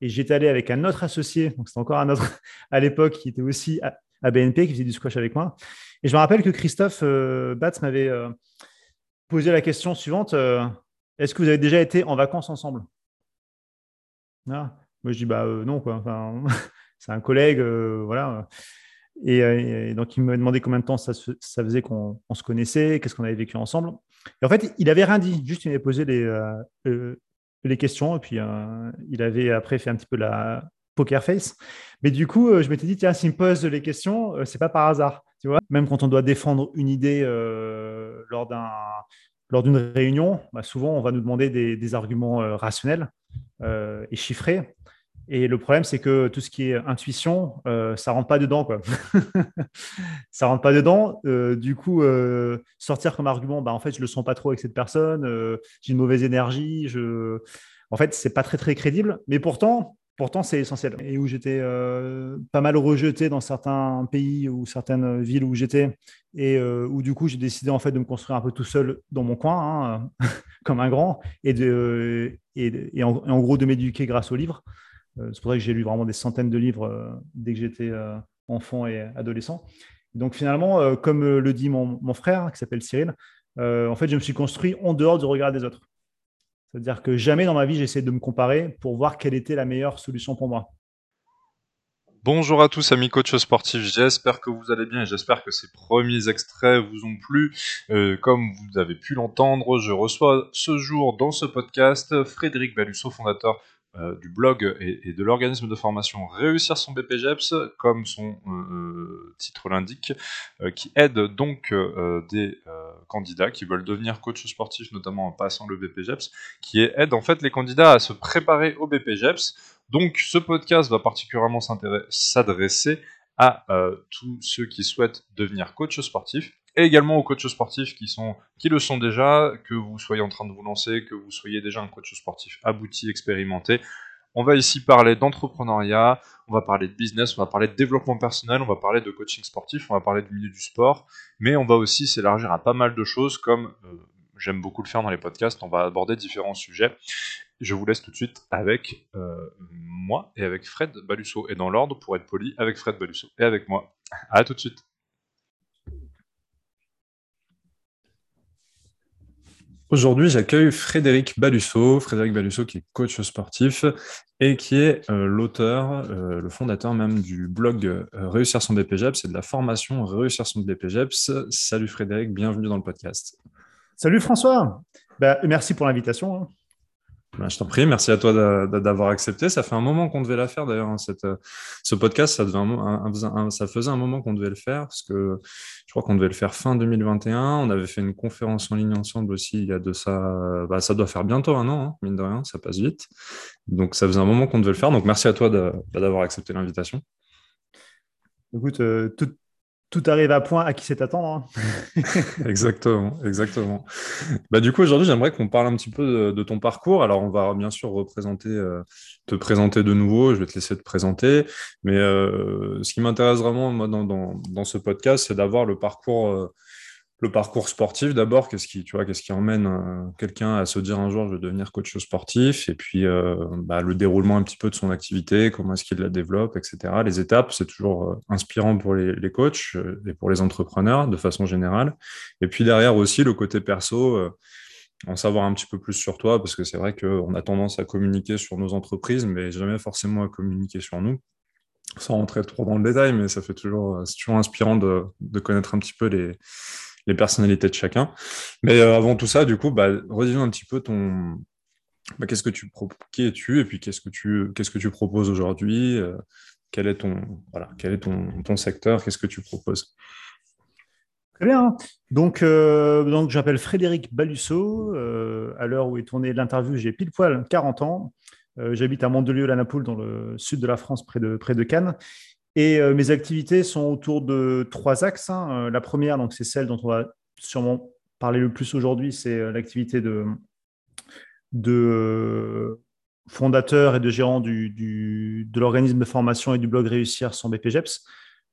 et j'étais allé avec un autre associé, donc c'était encore un autre à l'époque qui était aussi à, BNP, qui faisait du squash avec moi. Et je me rappelle que Christophe euh, Batz m'avait euh, posé la question suivante euh, Est-ce que vous avez déjà été en vacances ensemble? Ah. Moi, je dis bah non, quoi. c'est un collègue, voilà. Et, donc, il m'a demandé combien de temps ça, ça faisait qu'on se connaissait, qu'est-ce qu'on avait vécu ensemble. Et en fait, il avait rien dit, juste il m'avait posé les, les questions. Et puis, euh, il avait après fait un petit peu la poker face. Mais du coup, euh, je m'étais dit, tiens, s'il me pose les questions, euh, c'est pas par hasard. Tu vois Même quand on doit défendre une idée lors d'un lors d'une réunion, bah, souvent on va nous demander des, des arguments rationnels et chiffrés. Et le problème, c'est que tout ce qui est intuition, euh, ça rentre pas dedans. Quoi. ça rentre pas dedans. Euh, du coup, euh, sortir comme argument, bah, en fait, je le sens pas trop avec cette personne, euh, j'ai une mauvaise énergie. En fait, c'est pas très, très crédible. Mais pourtant, pourtant c'est essentiel. Et où j'étais pas mal rejeté dans certains pays ou certaines villes où j'étais, et où du coup, j'ai décidé en fait de me construire un peu tout seul dans mon coin, hein, comme un grand, et, de, en, et en gros de m'éduquer grâce aux livres. Euh, c'est pour ça que j'ai lu vraiment des centaines de livres euh, dès que j'étais euh, enfant et adolescent. Donc finalement, comme le dit mon, frère, qui s'appelle Cyril, en fait, je me suis construit en dehors du regard des autres. C'est-à-dire que jamais dans ma vie, j'essaie de me comparer pour voir quelle était la meilleure solution pour moi. Bonjour à tous amis coachs sportifs, j'espère que vous allez bien et j'espère que ces premiers extraits vous ont plu. comme vous avez pu l'entendre, je reçois ce jour dans ce podcast Frédéric Balusso, fondateur euh, du blog et, de l'organisme de formation Réussir son BPGEPS, comme son euh, euh, titre l'indique, qui aide donc des candidats qui veulent devenir coach sportif, notamment en passant le BPGEPS, qui aide en fait les candidats à se préparer au BPGEPS. Donc ce podcast va particulièrement s'adresser à tous ceux qui souhaitent devenir coach sportif et également aux coachs sportifs qui, sont, qui le sont déjà, que vous soyez en train de vous lancer, que vous soyez déjà un coach sportif abouti, expérimenté. On va ici parler d'entrepreneuriat, on va parler de business, on va parler de développement personnel, on va parler de coaching sportif, on va parler du milieu du sport, mais on va aussi s'élargir à pas mal de choses comme euh, j'aime beaucoup le faire dans les podcasts, on va aborder différents sujets. Je vous laisse tout de suite avec euh, moi et avec Fred Balusso, et dans l'ordre, pour être poli, avec Fred Balusso et avec moi. À tout de suite. Aujourd'hui, j'accueille Frédéric Balusso. Frédéric Balusso, qui est coach sportif et qui est euh, l'auteur, euh, le fondateur même du blog euh, Réussir son BPGEPS et de la formation Réussir son BPGEPS. Salut Frédéric, bienvenue dans le podcast. Salut François. Bah, merci pour l'invitation. Bah, je t'en prie, merci à toi d'avoir accepté. Ça fait un moment qu'on devait la faire d'ailleurs. Hein, euh, ce podcast, ça, faisait un moment qu'on devait le faire parce que je crois qu'on devait le faire fin 2021. On avait fait une conférence en ligne ensemble aussi il y a de ça. Bah, ça doit faire bientôt un an, hein, mine de rien, ça passe vite. Donc ça faisait un moment qu'on devait le faire. Donc merci à toi d'avoir accepté l'invitation. Écoute, euh, tout, tout arrive à point à qui c'est attendre. Hein. exactement, exactement. Bah, du coup, aujourd'hui, j'aimerais qu'on parle un petit peu de, ton parcours. Alors, on va bien sûr représenter, euh, te présenter de nouveau. Je vais te laisser te présenter. Mais euh, ce qui m'intéresse vraiment, moi, dans, ce podcast, c'est d'avoir le parcours euh, le parcours sportif d'abord, qu'est-ce qui, tu vois, qu'est-ce qui emmène euh, quelqu'un à se dire un jour je vais devenir coach sportif, et puis euh, bah, le déroulement un petit peu de son activité, comment est-ce qu'il la développe, etc. Les étapes, c'est toujours euh, inspirant pour les, coachs et pour les entrepreneurs de façon générale. Et puis derrière aussi le côté perso, en savoir un petit peu plus sur toi, parce que c'est vrai qu'on a tendance à communiquer sur nos entreprises, mais jamais forcément à communiquer sur nous sans rentrer trop dans le détail, mais ça fait toujours, c'est toujours inspirant de, de connaître un petit peu les, les personnalités de chacun. Mais euh, avant tout ça, du coup, bah, redis-nous un petit peu ton. Bah, qu'est-ce que tu qui es-tu et puis qu'est-ce que tu qu'est-ce que tu proposes aujourd'hui euh, Quel est ton voilà quel est ton, ton secteur Qu'est-ce que tu proposes? Très bien. Donc, euh, donc j'appelle Frédéric Balusso. à l'heure où est tournée l'interview, j'ai pile poil 40 ans. J'habite à Mandelieu-la-Napoule, dans le sud de la France, près de, près de Cannes. Et euh, mes activités sont autour de trois axes. Hein. Euh, la première, donc, c'est celle dont on va sûrement parler le plus aujourd'hui, c'est euh, l'activité de, fondateur et de gérant du, de l'organisme de formation et du blog Réussir son BPGEPS,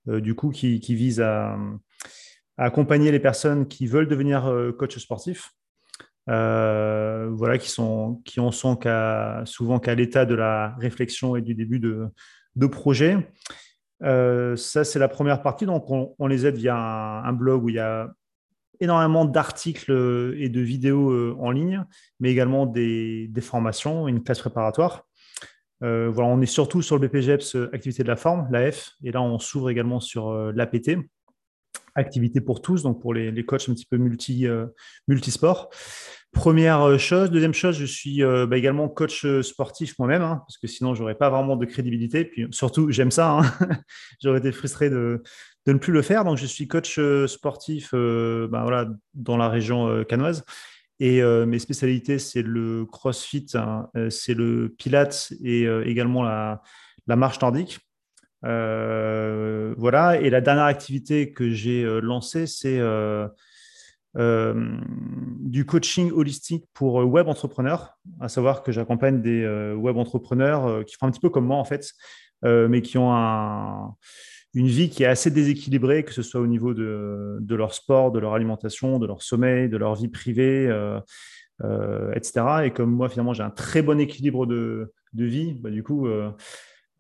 du coup, qui, vise à, accompagner les personnes qui veulent devenir coach sportif. voilà, qui, sont, qui en sont souvent qu'à l'état de la réflexion et du début de, de projet. Ça, c'est la première partie. Donc, on, les aide via un, blog où il y a énormément d'articles et de vidéos en ligne, mais également des, formations, une classe préparatoire. Euh, voilà, on est surtout sur le BPGEPS euh, activité de la forme, l'AF, et là on s'ouvre également sur euh, l'APT, activité pour tous, donc pour les, coachs un petit peu multi, multisport. Première chose. Deuxième chose, je suis bah, également coach sportif moi-même, hein, parce que sinon, je n'aurais pas vraiment de crédibilité. Puis surtout, j'aime ça. Hein. J'aurais été frustré de, ne plus le faire. Donc, je suis coach sportif bah, voilà, dans la région canoise. Et euh, mes spécialités, c'est le crossfit, hein, euh, c'est le pilates et euh, également la, marche nordique. Voilà. Et la dernière activité que j'ai lancée, c'est du coaching holistique pour web entrepreneurs, à savoir que j'accompagne des web entrepreneurs qui font un petit peu comme moi en fait, mais qui ont un, une vie qui est assez déséquilibrée, que ce soit au niveau de, leur sport, de leur alimentation, de leur sommeil, de leur vie privée, euh, euh, etc. Et comme moi, finalement, j'ai un très bon équilibre de, vie, bah, du coup, euh,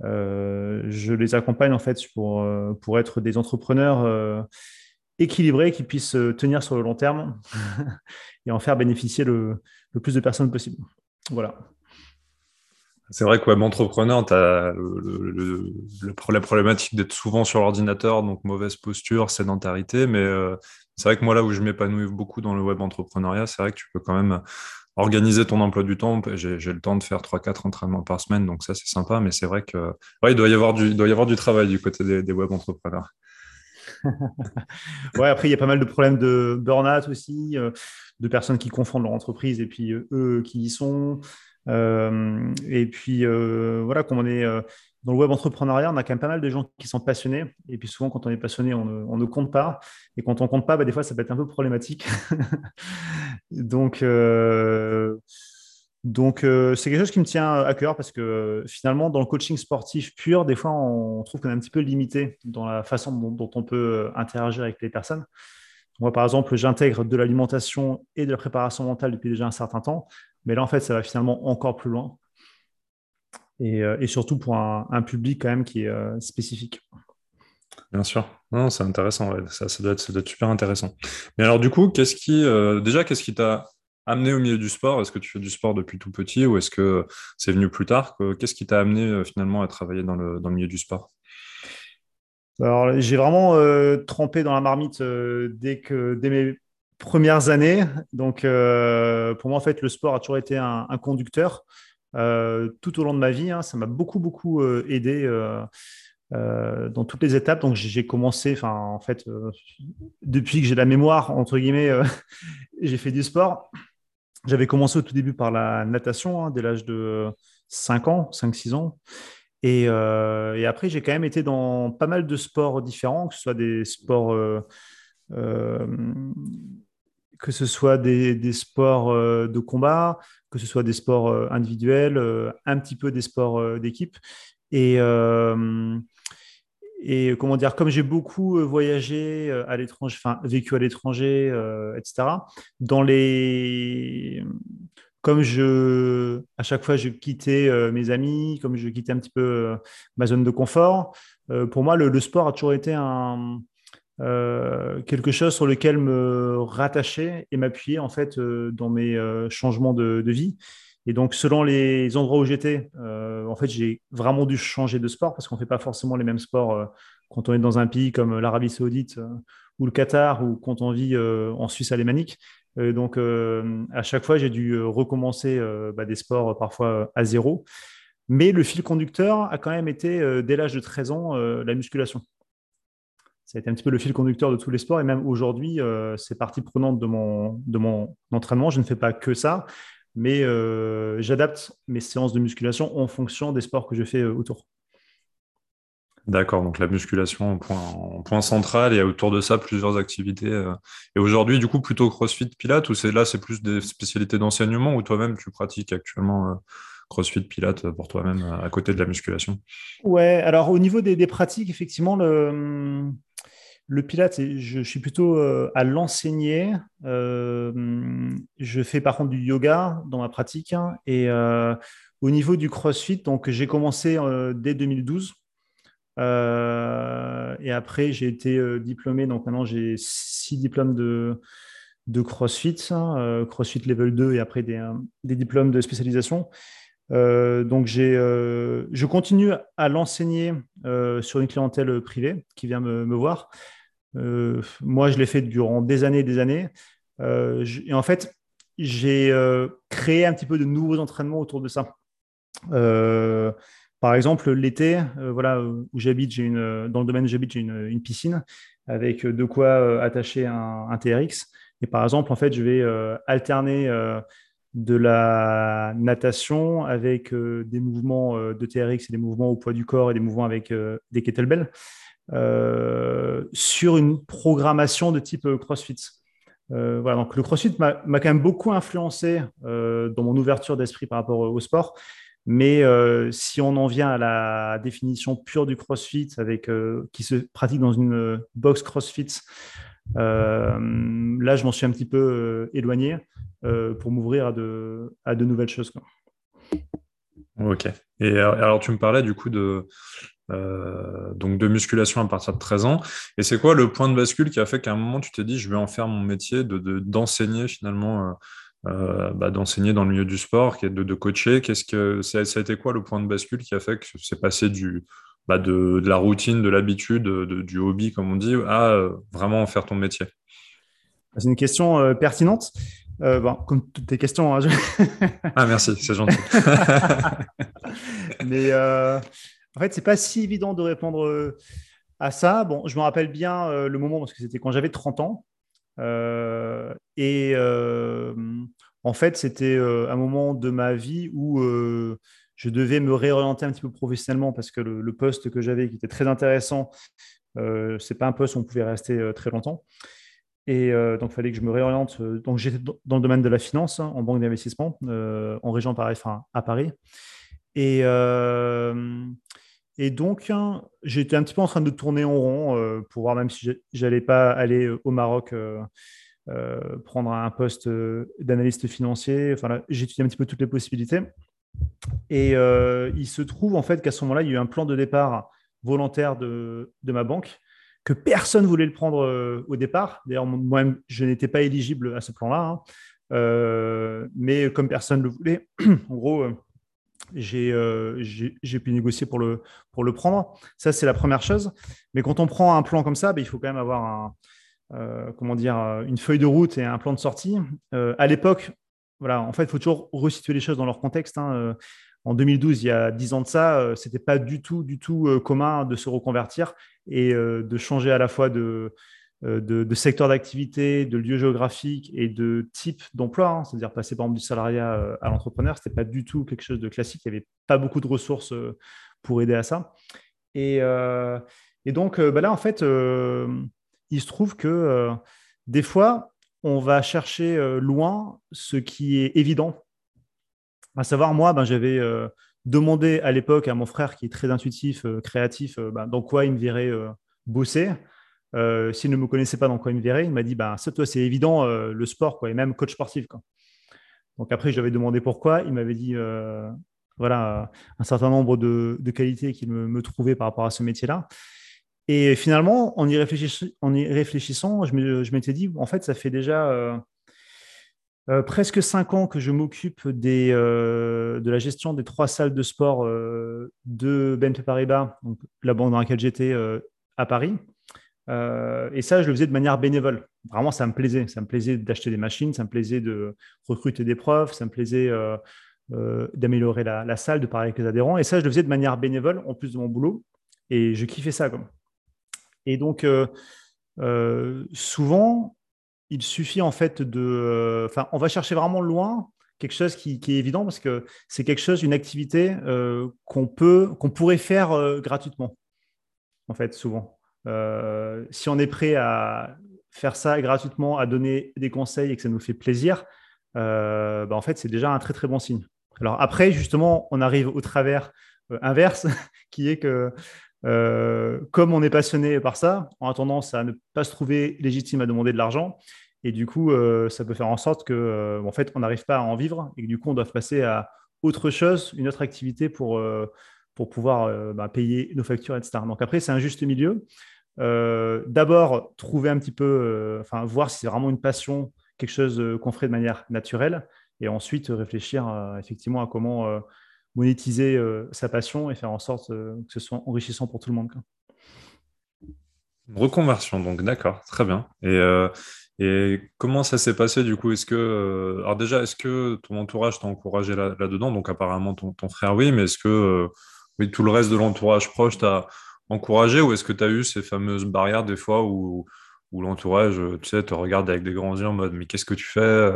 je les accompagne en fait pour, pour être des entrepreneurs équilibrés qui puissent tenir sur le long terme et en faire bénéficier le, le plus de personnes possible. Voilà. C'est vrai que web entrepreneur, tu as le, la problématique d'être souvent sur l'ordinateur, donc mauvaise posture, sédentarité. Mais euh, c'est vrai que moi, là où je m'épanouis beaucoup dans le web entrepreneuriat, c'est vrai que tu peux quand même organiser ton emploi du temps. J'ai le temps de faire 3-4 entraînements par semaine, donc ça, c'est sympa. Mais c'est vrai que il, doit y avoir du, doit y avoir du travail du côté des, web entrepreneurs. ouais, après, il y a pas mal de problèmes de burn-out aussi, euh, de personnes qui confondent leur entreprise et puis euh, eux qui y sont. Euh, et puis, voilà, comme on est dans le web entrepreneuriat, on a quand même pas mal de gens qui sont passionnés. Et puis souvent, quand on est passionné, on ne, compte pas. Et quand on compte pas, bah, des fois, ça peut être un peu problématique. donc, donc c'est quelque chose qui me tient à cœur parce que finalement, dans le coaching sportif pur, des fois, on trouve qu'on est un petit peu limité dans la façon dont, on peut interagir avec les personnes. Moi, par exemple, j'intègre de l'alimentation et de la préparation mentale depuis déjà un certain temps. Mais là, en fait, ça va finalement encore plus loin. Et, euh, surtout pour un, public quand même qui est euh, spécifique. Bien sûr. Non, c'est intéressant. Ça, ça, doit être, super intéressant. Mais alors, du coup, qu'est-ce qui, euh, déjà, qu'est-ce qui t'a amené au milieu du sport? Est-ce que tu fais du sport depuis tout petit ou est-ce que c'est venu plus tard? Qu'est-ce qui t'a amené finalement à travailler dans le, dans le milieu du sport? Alors, j'ai vraiment trempé dans la marmite dès, que, dès mes premières années. Donc, pour moi, en fait, le sport a toujours été un, conducteur tout au long de ma vie. Hein. ça m'a beaucoup, beaucoup euh, aidé dans toutes les étapes. Donc, j'ai commencé, enfin, en fait, depuis que j'ai la mémoire, entre guillemets, j'ai fait du sport. J'avais commencé au tout début par la natation, hein, dès l'âge de 5 ans, 5-6 ans. Et, après, j'ai quand même été dans pas mal de sports différents, que ce soit des sports que ce soit des, sports euh, de combat, que ce soit des sports euh, individuels, euh, un petit peu des sports d'équipe. Et, et comment dire, comme j'ai beaucoup voyagé à l'étranger, enfin vécu à l'étranger, etc., dans les. Comme je, à chaque fois, je quittais mes amis, comme je quittais un petit peu ma zone de confort, pour moi, le, sport a toujours été un, euh, quelque chose sur lequel me rattacher et m'appuyer en fait euh, dans mes euh, changements de, vie. Et donc, selon les endroits où j'étais, en fait, j'ai vraiment dû changer de sport parce qu'on ne fait pas forcément les mêmes sports quand on est dans un pays comme l'Arabie Saoudite ou le Qatar ou quand on vit en Suisse alémanique. donc, à chaque fois, j'ai dû recommencer bah, des sports parfois à zéro. Mais le fil conducteur a quand même été, dès l'âge de 13 ans, la musculation ça a été un petit peu le fil conducteur de tous les sports. Et même aujourd'hui, euh, c'est partie prenante de mon, de mon entraînement. Je ne fais pas que ça, mais euh, j'adapte mes séances de musculation en fonction des sports que je fais euh, autour. D'accord, donc la musculation en point, point, central et autour de ça plusieurs activités. Et aujourd'hui, du coup, plutôt CrossFit, Pilates, ou c'est là, c'est plus des spécialités d'enseignement ou toi-même tu pratiques actuellement CrossFit, Pilates pour toi-même à côté de la musculation? Ouais, alors au niveau des, des pratiques, effectivement, le, le Pilates, je, suis plutôt à l'enseigner. je fais par contre du yoga dans ma pratique. Hein, et au niveau du CrossFit, donc j'ai commencé dès 2012. et après, j'ai été diplômé. Donc maintenant, j'ai six diplômes de, CrossFit, hein, CrossFit Level 2 et après des, diplômes de spécialisation. Euh, donc, euh, je continue à l'enseigner euh, sur une clientèle privée qui vient me, voir. Moi, je l'ai fait durant des années et des années. et en fait, j'ai créé un petit peu de nouveaux entraînements autour de ça. par exemple, l'été, voilà, où j'habite, une, dans le domaine où j'habite, j'ai une, piscine avec de quoi attacher un, un, TRX. Et par exemple, en fait, je vais alterner de la natation avec euh, des mouvements euh, de TRX et des mouvements au poids du corps et des mouvements avec euh, des kettlebells sur une programmation de type CrossFit. voilà, donc le CrossFit m'a quand même beaucoup influencé dans mon ouverture d'esprit par rapport au sport. Mais si on en vient à la définition pure du CrossFit, avec, qui se pratique dans une box CrossFit, là, je m'en suis un petit peu éloigné. Euh, pour m'ouvrir à de, nouvelles choses. Ok. Et euh, alors, tu me parlais du coup de, euh, donc de musculation à partir de 13 ans. Et c'est quoi le point de bascule qui a fait qu'à un moment tu t'es dit je vais en faire mon métier, de, d'enseigner finalement, bah, d'enseigner dans le milieu du sport, de, de coacher? Qu'est-ce que ça, a été quoi le point de bascule qui a fait que c'est passé du bah, de, de, la routine, de l'habitude, du hobby comme on dit, à vraiment en faire ton métier? C'est une question pertinente. Euh, bon, comme toutes tes questions. Hein, ah, merci, c'est gentil. Mais euh, en fait, c'est pas si évident de répondre euh, à ça. Bon, je me rappelle bien le moment parce que c'était quand j'avais 30 ans. et en fait, c'était un moment de ma vie où je devais me réorienter un petit peu professionnellement parce que le, poste que j'avais, qui était très intéressant, c'est pas un poste où on pouvait rester très longtemps. Et euh, donc, il fallait que je me réoriente. Euh, donc, j'étais dans le domaine de la finance, hein, en banque d'investissement, euh, en région Paris, enfin, à Paris. Et, et donc, hein, j'étais un petit peu en train de tourner en rond pour voir même si j'allais pas aller au Maroc prendre un poste d'analyste financier. Enfin, j'étudiais un petit peu toutes les possibilités. Et il se trouve en fait qu'à ce moment-là, il y a eu un plan de départ volontaire de, ma banque que personne ne voulait le prendre euh, au départ. D'ailleurs, moi-même, je n'étais pas éligible à ce plan-là. Hein. Euh, mais comme personne ne le voulait, en gros, euh, j'ai pu négocier pour le, prendre. Ça, c'est la première chose. Mais quand on prend un plan comme ça, ben, il faut quand même avoir comment dire, une feuille de route et un plan de sortie. à l'époque, voilà, en fait, il faut toujours resituer les choses dans leur contexte. Hein en 2012, il y a 10 ans de ça, euh, c'était pas du tout, du tout euh, commun de se reconvertir et euh, de changer à la fois de, de, secteur d'activité, de lieu géographique et de type d'emploi, hein. c'est-à-dire passer par exemple du salariat à l'entrepreneur, c'était pas du tout quelque chose de classique. Il n'y avait pas beaucoup de ressources pour aider à ça. Et, donc bah là, en fait, il se trouve que des fois, on va chercher loin ce qui est évident à savoir, moi, ben, j'avais euh, demandé à l'époque à mon frère, qui est très intuitif, euh, créatif, euh, ben, dans quoi il me verrait bosser. S'il ne me connaissait pas dans quoi il me verrait, il m'a dit ben, Ça, toi, c'est évident, le sport, quoi, et même coach sportif. Quoi. Donc après, je lui avais demandé pourquoi. Il m'avait dit voilà, un certain nombre de, qualités qu'il me, trouvait par rapport à ce métier-là. Et finalement, en y, réfléchissant, je m'étais dit, en fait, ça fait déjà euh, presque cinq ans que je m'occupe euh, de la gestion des trois salles de sport euh, de BNP Paribas, la banque dans laquelle j'étais à Paris. Et ça, je le faisais de manière bénévole. Vraiment, ça me plaisait. Ça me plaisait d'acheter des machines, ça me plaisait de recruter des profs, ça me plaisait d'améliorer la, salle, de parler avec les adhérents. Et ça, je le faisais de manière bénévole, en plus de mon boulot. Et je kiffais ça. Et donc, souvent, il suffit en fait de. Euh, enfin, on va chercher vraiment loin quelque chose qui, est évident parce que c'est quelque chose, une activité euh, qu'on peut, qu'on pourrait faire euh, gratuitement, en fait, souvent. Si on est prêt à faire ça gratuitement, à donner des conseils et que ça nous fait plaisir, bah, en fait, c'est déjà un très très bon signe. Alors après, justement, on arrive au travers inverse, qui est que comme on est passionné par ça, on a tendance à ne pas se trouver légitime à demander de l'argent. Et du coup, ça peut faire en sorte que, en fait, on n'arrive pas à en vivre et que du coup, on doit passer à autre chose, une autre activité pour, pour pouvoir bah, payer nos factures, etc. Donc après, c'est un juste milieu. D'abord, trouver un petit peu, enfin, voir si c'est vraiment une passion, quelque chose qu'on ferait de manière naturelle et ensuite réfléchir effectivement à comment euh, monétiser euh, sa passion et faire en sorte euh, que ce soit enrichissant pour tout le monde. Reconversion, donc d'accord, très bien. Et, et comment ça s'est passé du coup? Est-ce que, alors déjà, est-ce que ton entourage t'a encouragé là, dedans Donc apparemment ton, frère, oui, mais est-ce que tout le reste de l'entourage proche t'a encouragé ou est-ce que tu as eu ces fameuses barrières des fois où, où l'entourage, tu sais, te regarde avec des grands yeux en mode mais qu'est-ce que tu fais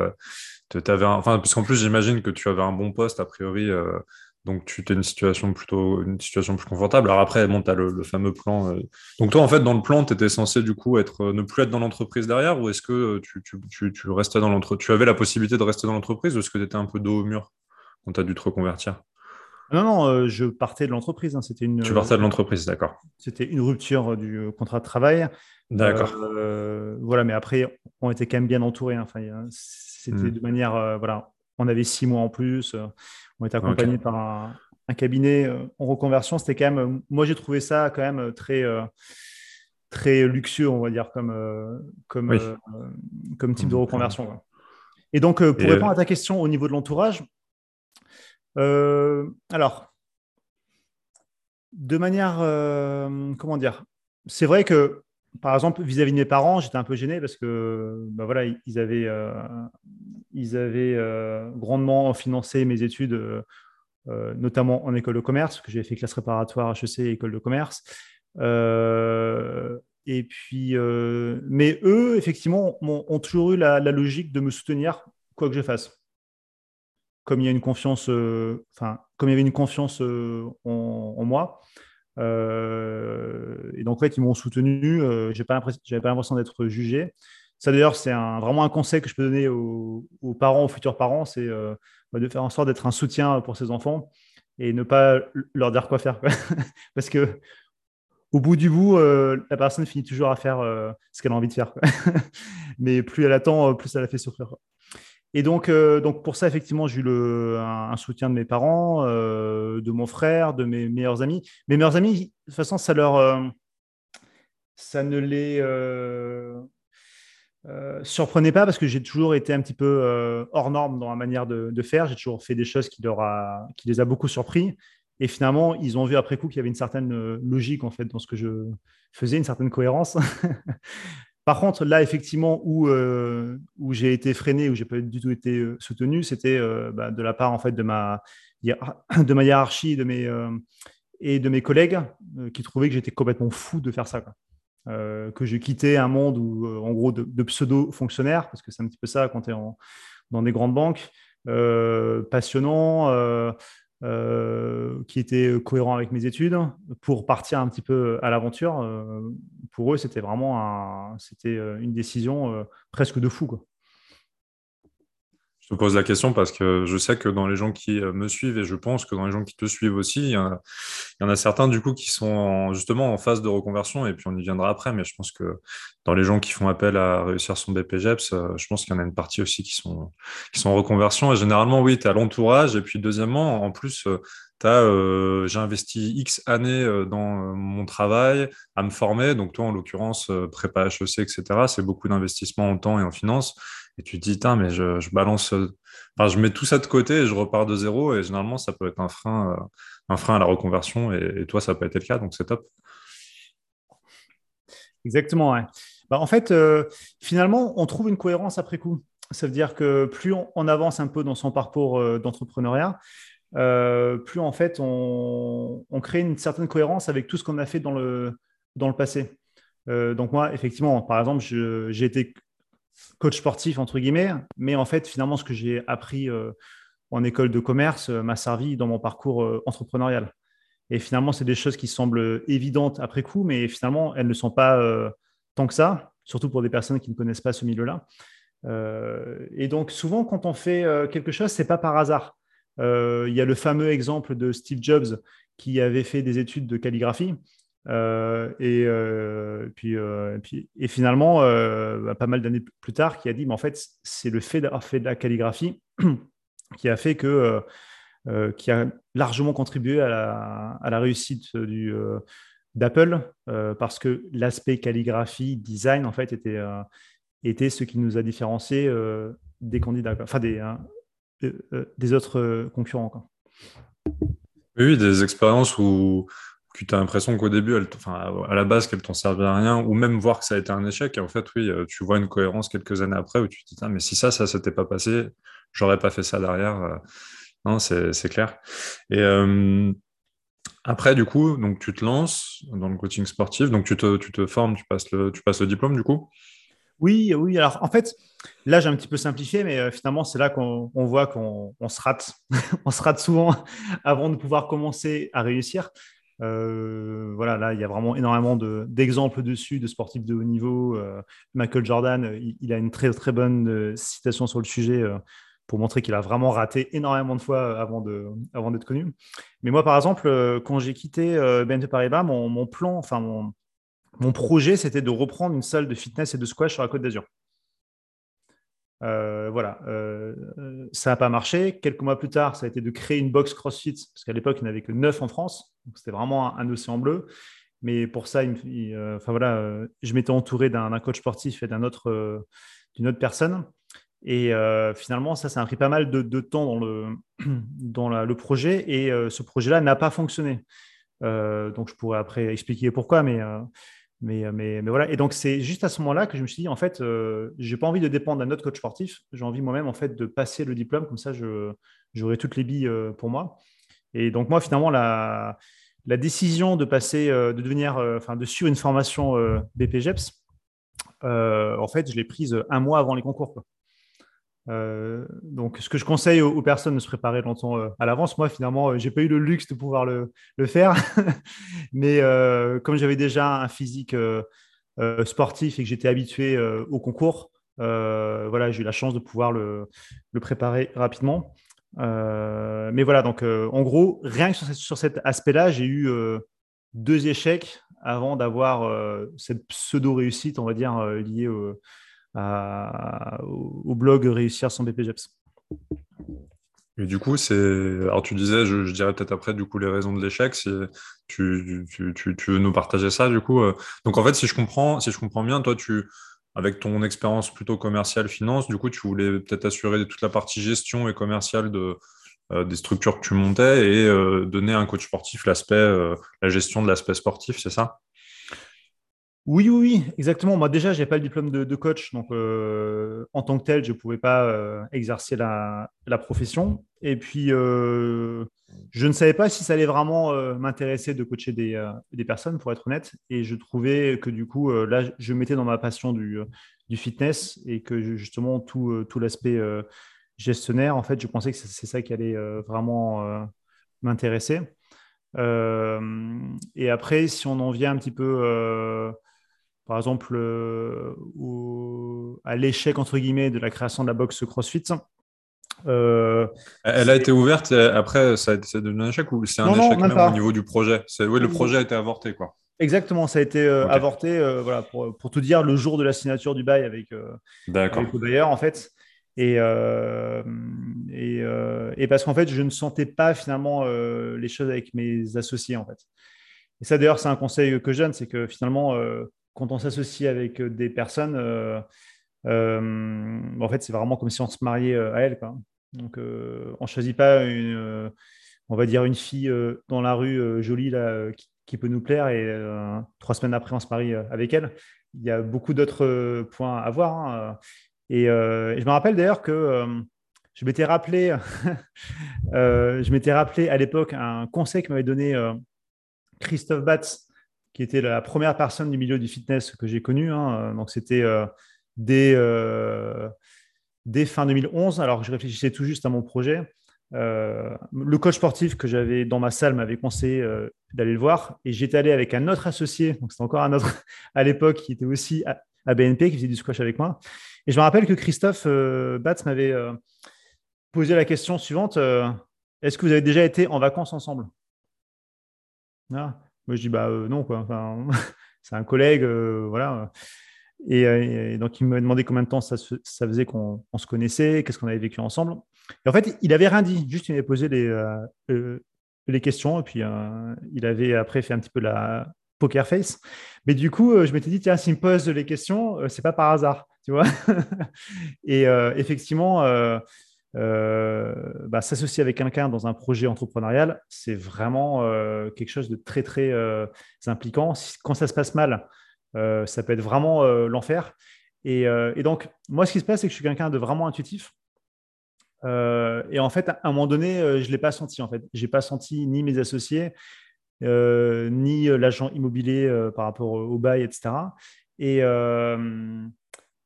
avais enfin, parce qu'en plus, j'imagine que tu avais un bon poste, a priori, euh, donc tu étais une situation plutôt une situation plus confortable. Alors après, bon, tu as le, fameux plan. Euh. Donc toi, en fait, dans le plan, tu étais censé du coup être, euh, ne plus être dans l'entreprise derrière, ou est-ce que tu, tu, tu, restais dans Tu avais la possibilité de rester dans l'entreprise, ou est-ce que tu étais un peu dos au mur quand tu as dû te reconvertir? Non, non, je partais de l'entreprise. Hein. C'était une. Tu partais de l'entreprise, d'accord. C'était une rupture du contrat de travail. D'accord. voilà, mais après, on était quand même bien entourés. Hein. Enfin, c'était hmm. de manière, euh, voilà, on avait six mois en plus, euh, on était accompagné par un, cabinet euh, en reconversion. C'était quand même, moi j'ai trouvé ça quand même très, très luxueux, on va dire, comme, comme, comme type de reconversion. Et donc, pour répondre à ta question au niveau de l'entourage, alors, de manière, comment dire, c'est vrai que par exemple, vis-à-vis de mes parents, j'étais un peu gêné parce que bah voilà, ils avaient, euh, ils avaient euh, grandement financé mes études, euh, notamment en école de commerce, que j'ai fait classe préparatoire HEC et école de commerce. et puis, mais eux, effectivement, ont, toujours eu la, logique de me soutenir quoi que je fasse. Enfin, comme il y avait une confiance en, en moi, euh, et donc, en fait, ils m'ont soutenu. Euh, n'avais pas l'impression d'être jugé. Ça, d'ailleurs, c'est vraiment un conseil que je peux donner aux, parents, aux futurs parents, c'est euh, bah, de faire en sorte d'être un soutien pour ses enfants et ne pas leur dire quoi faire. Parce que au bout du bout, la personne finit toujours à faire ce qu'elle a envie de faire. Mais plus elle attend, plus elle la fait souffrir. Et donc, euh, donc pour ça, effectivement, j'ai eu le, un, soutien de mes parents, euh, de mon frère, de mes meilleurs amis. Mes meilleurs amis, de toute façon, ça leur, euh, ça ne les surprenait pas parce que j'ai toujours été un petit peu hors norme dans la manière de, faire. J'ai toujours fait des choses qui, leur a, qui les a beaucoup surpris. Et finalement, ils ont vu après coup qu'il y avait une certaine logique en fait dans ce que je faisais, une certaine cohérence. Par contre, là, effectivement, où, euh, où j'ai été freiné, où j'ai pas du tout été euh, soutenu, c'était euh, bah, de la part en fait de ma, de ma hiérarchie de mes, et de mes collègues qui trouvaient que j'étais complètement fou de faire ça. que je quittais un monde où, en gros, de, pseudo-fonctionnaires, parce que c'est un petit peu ça quand tu es dans des grandes banques, passionnant, qui était cohérent avec mes études pour partir un petit peu à l'aventure. Euh, pour eux, c'était vraiment euh, une décision presque de fou. Te pose la question parce que je sais que dans les gens qui euh, me suivent et je pense que dans les gens qui te suivent aussi, il y, en a, certains du coup qui sont justement en phase de reconversion et puis on y viendra après. Mais je pense que dans les gens qui font appel à réussir son BPGEPS, euh, je pense qu'il y en a une partie aussi qui sont, qui sont en reconversion. Et généralement, oui, tu à l'entourage. Et puis deuxièmement, en plus, euh, euh, j'ai investi X années dans mon travail à me former. Donc toi, en l'occurrence, prépa HEC, etc., c'est beaucoup d'investissement en temps et en finance et tu te dis, mais je, balance, euh, enfin, je mets tout ça de côté et je repars de zéro. Et généralement, ça peut être un frein, euh, un frein à la reconversion. Et, toi, ça pas été le cas, donc c'est top. Exactement. Bah, en fait, euh, finalement, on trouve une cohérence après coup. Ça veut dire que plus on, avance un peu dans son parcours d'entrepreneuriat, plus en fait on, on, crée une certaine cohérence avec tout ce qu'on a fait dans le, dans le passé. donc moi, effectivement, par exemple, j'ai été coach sportif, entre guillemets, mais en fait, finalement, ce que j'ai appris euh, en école de commerce euh, m'a servi dans mon parcours euh, entrepreneurial. Et finalement, c'est des choses qui semblent évidentes après coup, mais finalement, elles ne sont pas tant que ça, surtout pour des personnes qui ne connaissent pas ce milieu-là. et donc, souvent, quand on fait quelque chose, c'est pas par hasard. Il y a le fameux exemple de Steve Jobs qui avait fait des études de calligraphie et, puis, et finalement, bah, pas mal d'années plus tard, qui a dit, mais en fait, c'est le fait d'avoir fait de la calligraphie qui a fait que, qui a largement contribué à la, réussite d'Apple, parce que l'aspect calligraphie, design, en fait, était, était ce qui nous a différenciés des candidats, enfin des, hein, des autres concurrents. Oui, des expériences où tu as l'impression qu'au début, à la base, qu'elles t'ont servi à rien, ou même voir que ça a été un échec. Et en fait, oui, euh, tu vois une cohérence quelques années après où tu te dis, ah, mais si ça, ça s'était pas passé, j'aurais pas fait ça derrière. Euh. Non, c'est clair. Et euh, après, du coup, donc tu te lances dans le coaching sportif, donc tu te, tu te formes, tu passes, le, tu passes le diplôme, du coup? Oui, oui. Alors, en fait, là, j'ai un petit peu simplifié, mais finalement, c'est là qu'on voit qu'on se rate. on se rate souvent avant de pouvoir commencer à réussir. Euh, voilà, là, il y a vraiment énormément d'exemples dessus de sportifs de haut niveau. Euh, Michael Jordan, il, a une très très bonne euh, citation sur le sujet pour montrer qu'il a vraiment raté énormément de fois avant d'être avant connu. Mais moi, par exemple, quand j'ai quitté BNP Paribas, mon, mon plan, enfin mon, mon projet, c'était de reprendre une salle de fitness et de squash sur la Côte d'Azur. Euh, voilà, euh, ça n'a pas marché. Quelques mois plus tard, ça a été de créer une box CrossFit, parce qu'à l'époque, il n'y en avait que 9 en France. Donc, c'était vraiment un, océan bleu. Mais pour ça, euh, voilà, je m'étais entouré d'un coach sportif et d'une autre, autre personne. Et finalement, ça, ça a pris pas mal de, temps dans le, dans le projet. Et ce projet-là n'a pas fonctionné. donc, je pourrais après expliquer pourquoi, mais mais, mais, mais, voilà. Et donc, c'est juste à ce moment-là que je me suis dit, en fait, euh, je n'ai pas envie de dépendre d'un autre coach sportif. J'ai envie moi-même, en fait, de passer le diplôme. Comme ça, j'aurai toutes les billes euh, pour moi. Et donc, moi, finalement, la, la décision de passer, euh, de devenir, enfin, de suivre une formation BPGEPS, en fait, je l'ai prise un mois avant les concours. Euh, donc, ce que je conseille aux, personnes de se préparer longtemps euh, à l'avance. Moi, finalement, euh, j'ai pas eu le luxe de pouvoir le, faire, mais comme j'avais déjà un physique sportif et que j'étais habitué au concours, voilà, j'ai eu la chance de pouvoir le, préparer rapidement. mais voilà, donc en gros, rien que sur, cet aspect-là, j'ai eu deux échecs avant d'avoir cette pseudo-réussite, on va dire, liée au au blog Réussir sans BPGEPS. Et du coup, c'est. Alors, tu disais, je, dirais peut-être après, du coup, les raisons de l'échec. Si tu, veux nous partager ça, du coup. Euh. Donc, en fait, si je comprends, si je comprends bien, toi, tu, avec ton expérience plutôt commerciale, finance, du coup, tu voulais peut-être assurer toute la partie gestion et commerciale de, euh, des structures que tu montais et euh, donner à un coach sportif l'aspect, la gestion de l'aspect sportif, c'est ça? Oui, oui, exactement. Moi, déjà, je pas le diplôme de, coach, donc euh, en tant que tel, je ne pouvais pas euh, exercer la, profession. Et puis, euh, je ne savais pas si ça allait vraiment m'intéresser de coacher des, personnes, pour être honnête. Et je trouvais que du coup, là, je mettais dans ma passion du, fitness et que justement, tout, tout l'aspect gestionnaire, en fait, je pensais que c'est ça qui allait vraiment m'intéresser. et après, si on en vient un petit peu par exemple, euh, à l'échec, entre guillemets, de la création de la boxe CrossFit. Euh, Elle a été ouverte, après, ça a, été, devenu un échec ou c'est un échec même au niveau du projet? Oui, le projet a été avorté, quoi. Exactement, ça a été euh, avorté, voilà, pour, pour, tout dire, le jour de la signature du bail avec, avec d'ailleurs, en fait. Et, et, et, parce qu'en fait, je ne sentais pas finalement les choses avec mes associés, en fait. Et ça, d'ailleurs, c'est un conseil que je donne, c'est que finalement, quand on s'associe avec euh, des personnes, euh, euh, en fait, c'est vraiment comme si on se mariait à elles. Donc, on ne choisit pas une, on va dire une fille dans la rue jolie là, qui, peut nous plaire et trois semaines après, on se marie avec elle. Il y a beaucoup d'autres points à voir. Hein, et, je me rappelle d'ailleurs que je m'étais rappelé, je m'étais rappelé à l'époque un conseil que m'avait donné Christophe Batz qui était la première personne du milieu du fitness que j'ai connu. Hein. Donc, c'était euh, dès, euh, dès, fin 2011, alors que je réfléchissais tout juste à mon projet. Euh, le coach sportif que j'avais dans ma salle m'avait conseillé d'aller le voir et j'étais allé avec un autre associé, donc c'était encore un autre à l'époque qui était aussi à, BNP, qui faisait du squash avec moi. Et je me rappelle que Christophe Batz m'avait posé la question suivante est-ce que vous avez déjà été en vacances ensemble? Je dis bah non, quoi. C'est un collègue, voilà. Et, donc, il m'a demandé combien de temps ça, ça faisait qu'on se connaissait, qu'est-ce qu'on avait vécu ensemble. Et en fait, il avait rien dit, juste il m'avait posé les, les questions, et puis il avait après fait un petit peu la poker face. Mais du coup, je m'étais dit, tiens, s'il me pose les questions, c'est pas par hasard, tu vois. et effectivement, euh, bah, s'associer avec quelqu'un dans un projet entrepreneurial, c'est vraiment euh, quelque chose de très, très euh, impliquant. Quand ça se passe mal, ça peut être vraiment l'enfer. Et, donc, moi, ce qui se passe, c'est que je suis quelqu'un de vraiment intuitif. et en fait, à un moment donné, je ne l'ai pas senti. En fait, j'ai pas senti ni mes associés, ni l'agent immobilier par rapport au bail, etc. Et,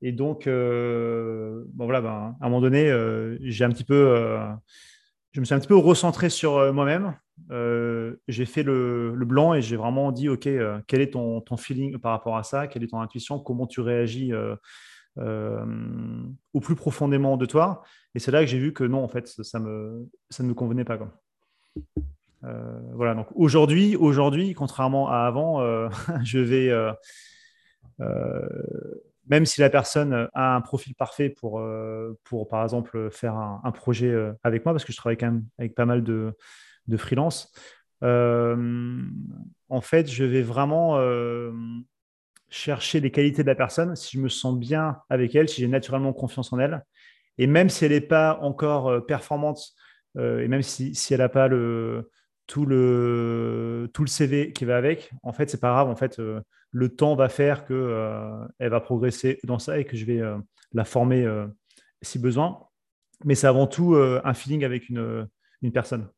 et donc, euh, bon, voilà, ben, à un moment donné, euh, j'ai un petit peu, euh, je me suis un petit peu recentré sur moi-même. j'ai fait le, blanc et j'ai vraiment dit, OK, quel est ton, feeling par rapport à ça? Quelle est ton intuition? Comment tu réagis au plus profondément de toi? Et c'est là que j'ai vu que non, en fait, ça, me, ça ne me convenait pas. voilà, donc aujourd'hui, aujourd'hui, contrairement à avant, je vais même si la personne a un profil parfait pour, euh, pour par exemple, faire un, projet euh, avec moi, parce que je travaille quand même avec pas mal de, de freelance, euh, en fait, je vais vraiment chercher les qualités de la personne, si je me sens bien avec elle, si j'ai naturellement confiance en elle. Et même si elle n'est pas encore performante, et même si, si elle n'a pas le, tout, le, tout le CV qui va avec, en fait, c'est pas grave. En fait, le temps va faire qu'elle euh, va progresser dans ça et que je vais euh, la former euh, si besoin. Mais c'est avant tout un feeling avec une, une personne.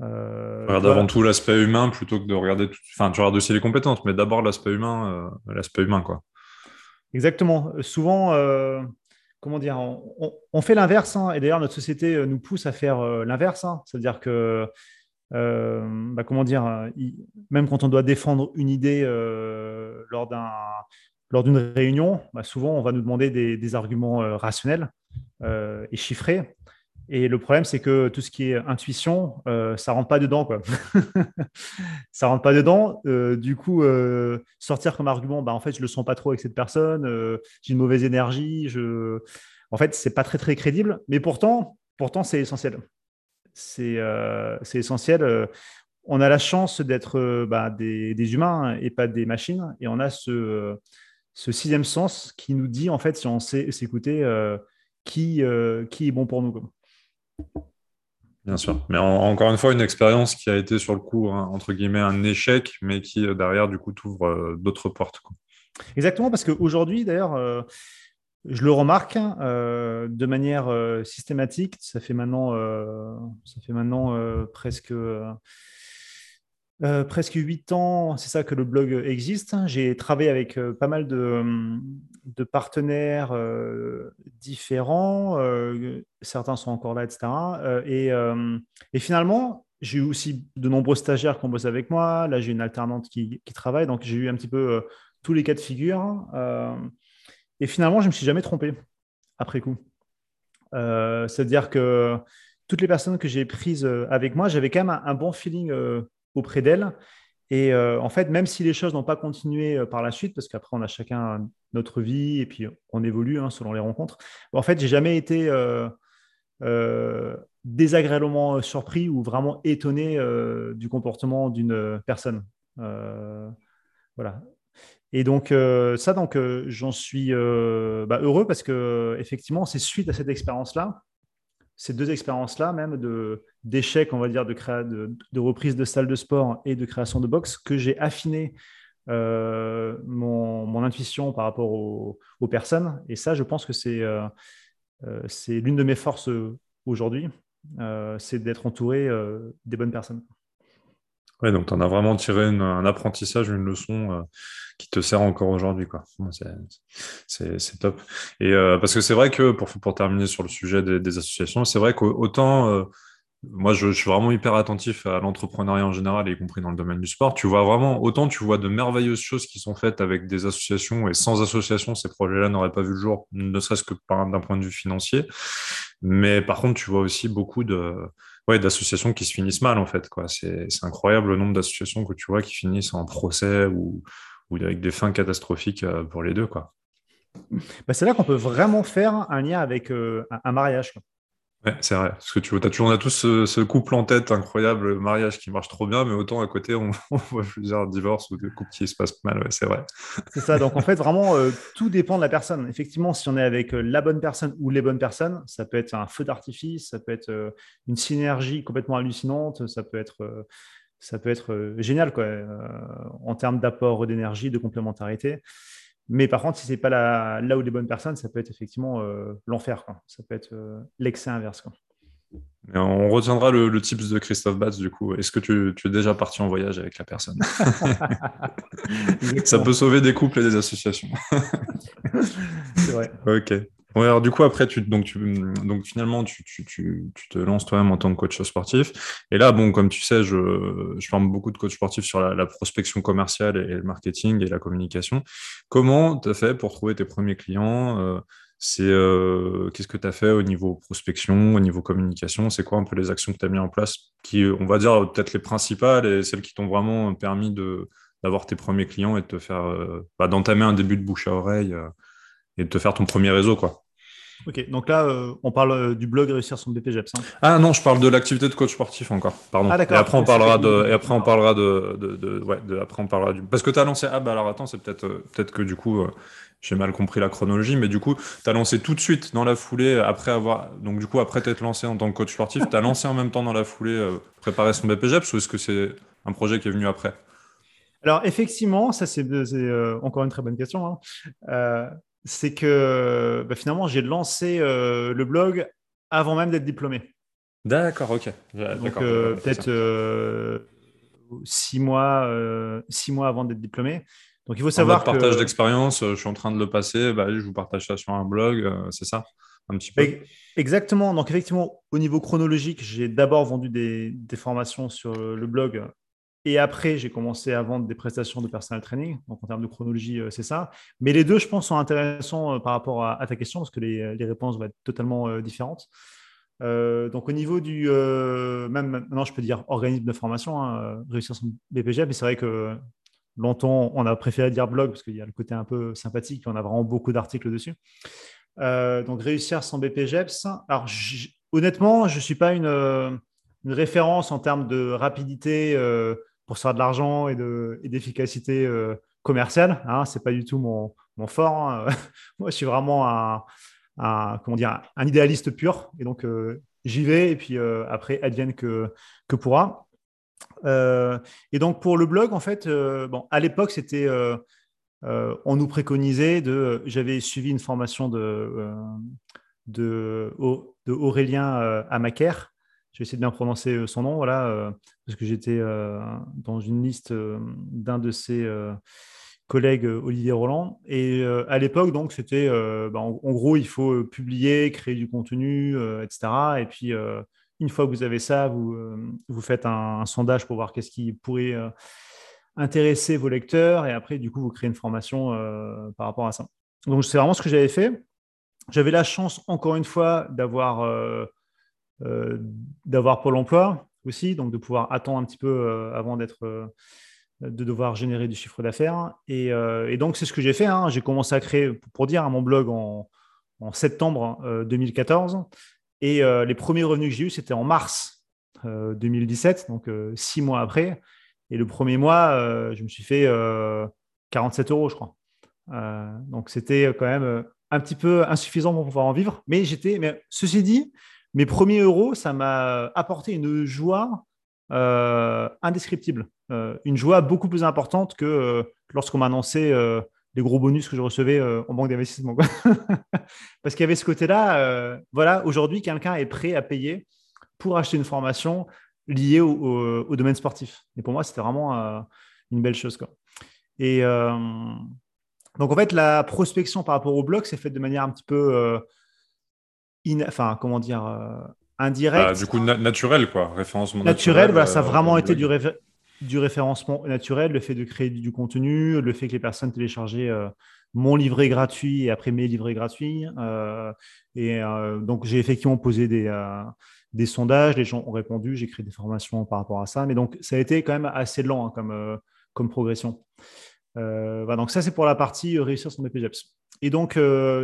Regarde avant tout l'aspect humain plutôt que de regarder. Tout... Enfin, tu regardes aussi les compétences, mais d'abord l'aspect humain, l'aspect humain, quoi. Exactement. Souvent, comment dire, on, fait l'inverse, hein. et d'ailleurs notre société nous pousse à faire l'inverse, hein. c'est-à-dire que euh, bah, comment dire, euh, même quand on doit défendre une idée euh, lors d'un lors d'une réunion, bah, souvent on va nous demander des, arguments rationnels et chiffrés. Et le problème, c'est que tout ce qui est intuition, ça rentre pas dedans, quoi. ça rentre pas dedans. du coup, sortir comme argument, bah, en fait, je le sens pas trop avec cette personne. j'ai une mauvaise énergie. Je... En fait, c'est pas très très crédible. Mais pourtant, pourtant, c'est essentiel c'est euh, essentiel. Euh, on a la chance d'être euh, bah, des, humains et pas des machines, et on a ce, sixième sens qui nous dit, en fait, si on sait s'écouter, qui, qui est bon pour nous. Bien sûr. Mais encore une fois, une expérience qui a été sur le coup, hein, entre guillemets, un échec, mais qui derrière, du coup, t'ouvre d'autres portes. Exactement, parce qu'aujourd'hui, d'ailleurs, je le remarque euh, de manière euh, systématique. Ça fait maintenant, euh, ça fait maintenant presque, presque 8 ans, c'est ça que le blog existe. J'ai travaillé avec pas mal de, partenaires différents. certains sont encore là, etc. Et, finalement, j'ai eu aussi de nombreux stagiaires qui ont bossé avec moi. Là, j'ai une alternante qui, qui travaille. Donc, j'ai eu un petit peu tous les cas de figure. Et finalement, je ne me suis jamais trompé après coup. Euh, c'est-à-dire que toutes les personnes que j'ai prises euh, avec moi, j'avais quand même un, bon feeling euh, auprès d'elles. Et en fait, même si les choses n'ont pas continué par la suite, parce qu'après, on a chacun notre vie et puis on évolue hein, selon les rencontres, en fait, j'ai jamais été désagréablement surpris ou vraiment étonné du comportement d'une personne. voilà. Et donc, euh, ça, donc, euh, j'en suis euh, bah, heureux parce que, effectivement, c'est suite à cette expérience-là, ces deux expériences-là, même de, d'échec, on va dire, de, de, reprise de salle de sport et de création de boxe, que j'ai affiné mon, intuition par rapport aux, personnes. Et ça, je pense que c'est, c'est l'une de mes forces aujourd'hui, c'est d'être entouré des bonnes personnes. Oui, donc tu en as vraiment tiré un apprentissage, une leçon euh, qui te sert encore aujourd'hui. C'est top. Et euh, parce que c'est vrai que, pour, pour terminer sur le sujet des, associations, c'est vrai qu'autant, euh, moi je, suis vraiment hyper attentif à l'entrepreneuriat en général, y compris dans le domaine du sport, tu vois vraiment, autant tu vois de merveilleuses choses qui sont faites avec des associations, et sans association, ces projets-là n'auraient pas vu le jour, ne serait-ce que d'un point de vue financier. Mais par contre, tu vois aussi beaucoup de ouais, d'associations qui se finissent mal, en fait. C'est, incroyable le nombre d'associations que tu vois qui finissent en procès ou, avec des fins catastrophiques pour les deux. Quoi. Bah, c'est là qu'on peut vraiment faire un lien avec un mariage. Ouais, c'est vrai. Parce que tu vois, as toujours, on a tous ce, couple en tête incroyable, le mariage qui marche trop bien, mais autant à côté, on, voit plusieurs divorces ou des couples qui se passent mal. c'est vrai. C'est ça. Donc, en fait, vraiment, euh, tout dépend de la personne. Effectivement, si on est avec euh, la bonne personne ou les bonnes personnes, ça peut être un feu d'artifice, ça peut être euh, une synergie complètement hallucinante, ça peut être, ça peut être génial quoi, en termes d'apport d'énergie, de complémentarité. Mais par contre, si c'est pas là, là où les bonnes personnes, ça peut être effectivement euh, l'enfer. Ça peut être euh, l'excès inverse. on retiendra le, le, tips de Christophe Batz du coup. Est-ce que tu, es déjà parti en voyage avec la personne? Ça peut sauver des couples et des associations. c'est vrai. Ok alors du coup, après, tu, donc, tu, donc finalement, tu, tu, tu, te lances toi-même en tant que coach sportif. Et là, bon, comme tu sais, je, je forme beaucoup de coachs sportifs sur la, prospection commerciale et, le marketing et la communication. Comment tu as fait pour trouver tes premiers clients euh, c'est euh, qu'est-ce que tu as fait au niveau prospection, au niveau communication? C'est quoi un peu les actions que tu as mis en place qui, on va dire, peut-être les principales et celles qui t'ont vraiment permis d'avoir tes premiers clients et de faire euh, bah, d'entamer un début de bouche à oreille et de te faire ton premier réseau, quoi? Ok, donc là, euh, on parle euh, du blog Réussir son BPGEPS. Hein. Ah non, je parle de l'activité de coach sportif encore. Pardon. Ah, et après, on parlera de. Et après, on parlera de. de, ouais, de après, on parlera du. Parce que tu as lancé. Ah, bah alors attends, c'est peut-être euh, peut-être que du coup, j'ai mal compris la chronologie, mais du coup, tu as lancé tout de suite dans la foulée, après avoir. Donc, du coup, après t'être lancé en tant que coach sportif, tu as lancé en même temps dans la foulée préparer son BPGEPS ou est-ce que c'est un projet qui est venu après? Alors effectivement, ça c'est encore une très bonne question. Hein c'est que bah, finalement, j'ai lancé euh, le blog avant même d'être diplômé. D'accord, ok. Donc euh, peut-être euh, six mois, six mois avant d'être diplômé. Donc il faut savoir. En partage d'expérience, je suis en train de le passer. Bah, je vous partage ça sur un blog, c'est ça, un petit peu. Exactement. Donc effectivement, au niveau chronologique, j'ai d'abord vendu des, formations sur le blog et après, j'ai commencé à vendre des prestations de personal training. Donc, en termes de chronologie, euh, c'est ça. Mais les deux, je pense, sont intéressants euh, par rapport à, ta question parce que les, réponses vont être totalement euh, différentes. donc, au niveau du. même maintenant, je peux dire organisme de formation, hein, réussir son BPG, mais c'est vrai que longtemps, on a préféré dire blog parce qu'il y a le côté un peu sympathique on a vraiment beaucoup d'articles dessus. donc, réussir son BPGEPS. Alors, honnêtement, je ne suis pas une, référence en termes de rapidité pour faire de l'argent et d'efficacité euh, commerciale. Hein, ce n'est pas du tout mon, fort. Hein. Moi, je suis vraiment un, idéaliste pur. Et donc, euh, j'y vais et puis euh, après, advienne que, que pourra. et donc, pour le blog, en fait, à l'époque, c'était. on nous préconisait de. J'avais suivi une formation de, de, de Aurélien je vais essayer de bien prononcer euh, son nom, voilà, euh, parce que j'étais euh, dans une liste d'un de ses collègues, Olivier Roland. Et à l'époque, donc, c'était, bah, en, gros, il faut publier, créer du contenu, etc. Et puis, une fois que vous avez ça, vous, vous faites un, sondage pour voir qu'est-ce qui pourrait intéresser vos lecteurs. Et après, du coup, vous créez une formation par rapport à ça. Donc, c'est vraiment ce que j'avais fait. J'avais la chance, encore une fois, d'avoir d'avoir Pôle emploi aussi, donc de pouvoir attendre un petit peu euh, avant d'être euh, de devoir générer du chiffre d'affaires. Et, donc, c'est ce que j'ai fait. Hein. J'ai commencé à créer, pour dire, hein, mon blog en, septembre 2014. Et les premiers revenus que j'ai eus, c'était en mars 2017, donc six mois après. Et le premier mois, je me suis fait 47 euros, je crois. donc, c'était quand même un petit peu insuffisant pour pouvoir en vivre. Mais j'étais, mais ceci dit, mes premiers euros, ça m'a apporté une joie euh, indescriptible, euh, une joie beaucoup plus importante que euh, lorsqu'on m'a annoncé les gros bonus que je recevais en banque d'investissement. Parce qu'il y avait ce côté-là, voilà, aujourd'hui, quelqu'un est prêt à payer pour acheter une formation liée au, domaine sportif. Et pour moi, c'était vraiment une belle chose. Et donc, en fait, la prospection par rapport au blog s'est faite de manière un petit peu enfin, comment dire, euh, indirect. Bah, du coup, naturel, quoi, référencement naturel. voilà, ça a euh, vraiment été du, du, référencement naturel, le fait de créer du, contenu, le fait que les personnes téléchargeaient euh, mon livret gratuit et après mes livrets gratuits. et donc, j'ai effectivement posé des, des sondages, les gens ont répondu, j'ai créé des formations par rapport à ça. Mais donc, ça a été quand même assez lent hein, comme, comme progression. donc ça, c'est pour la partie réussir son BPGEPS. Et donc,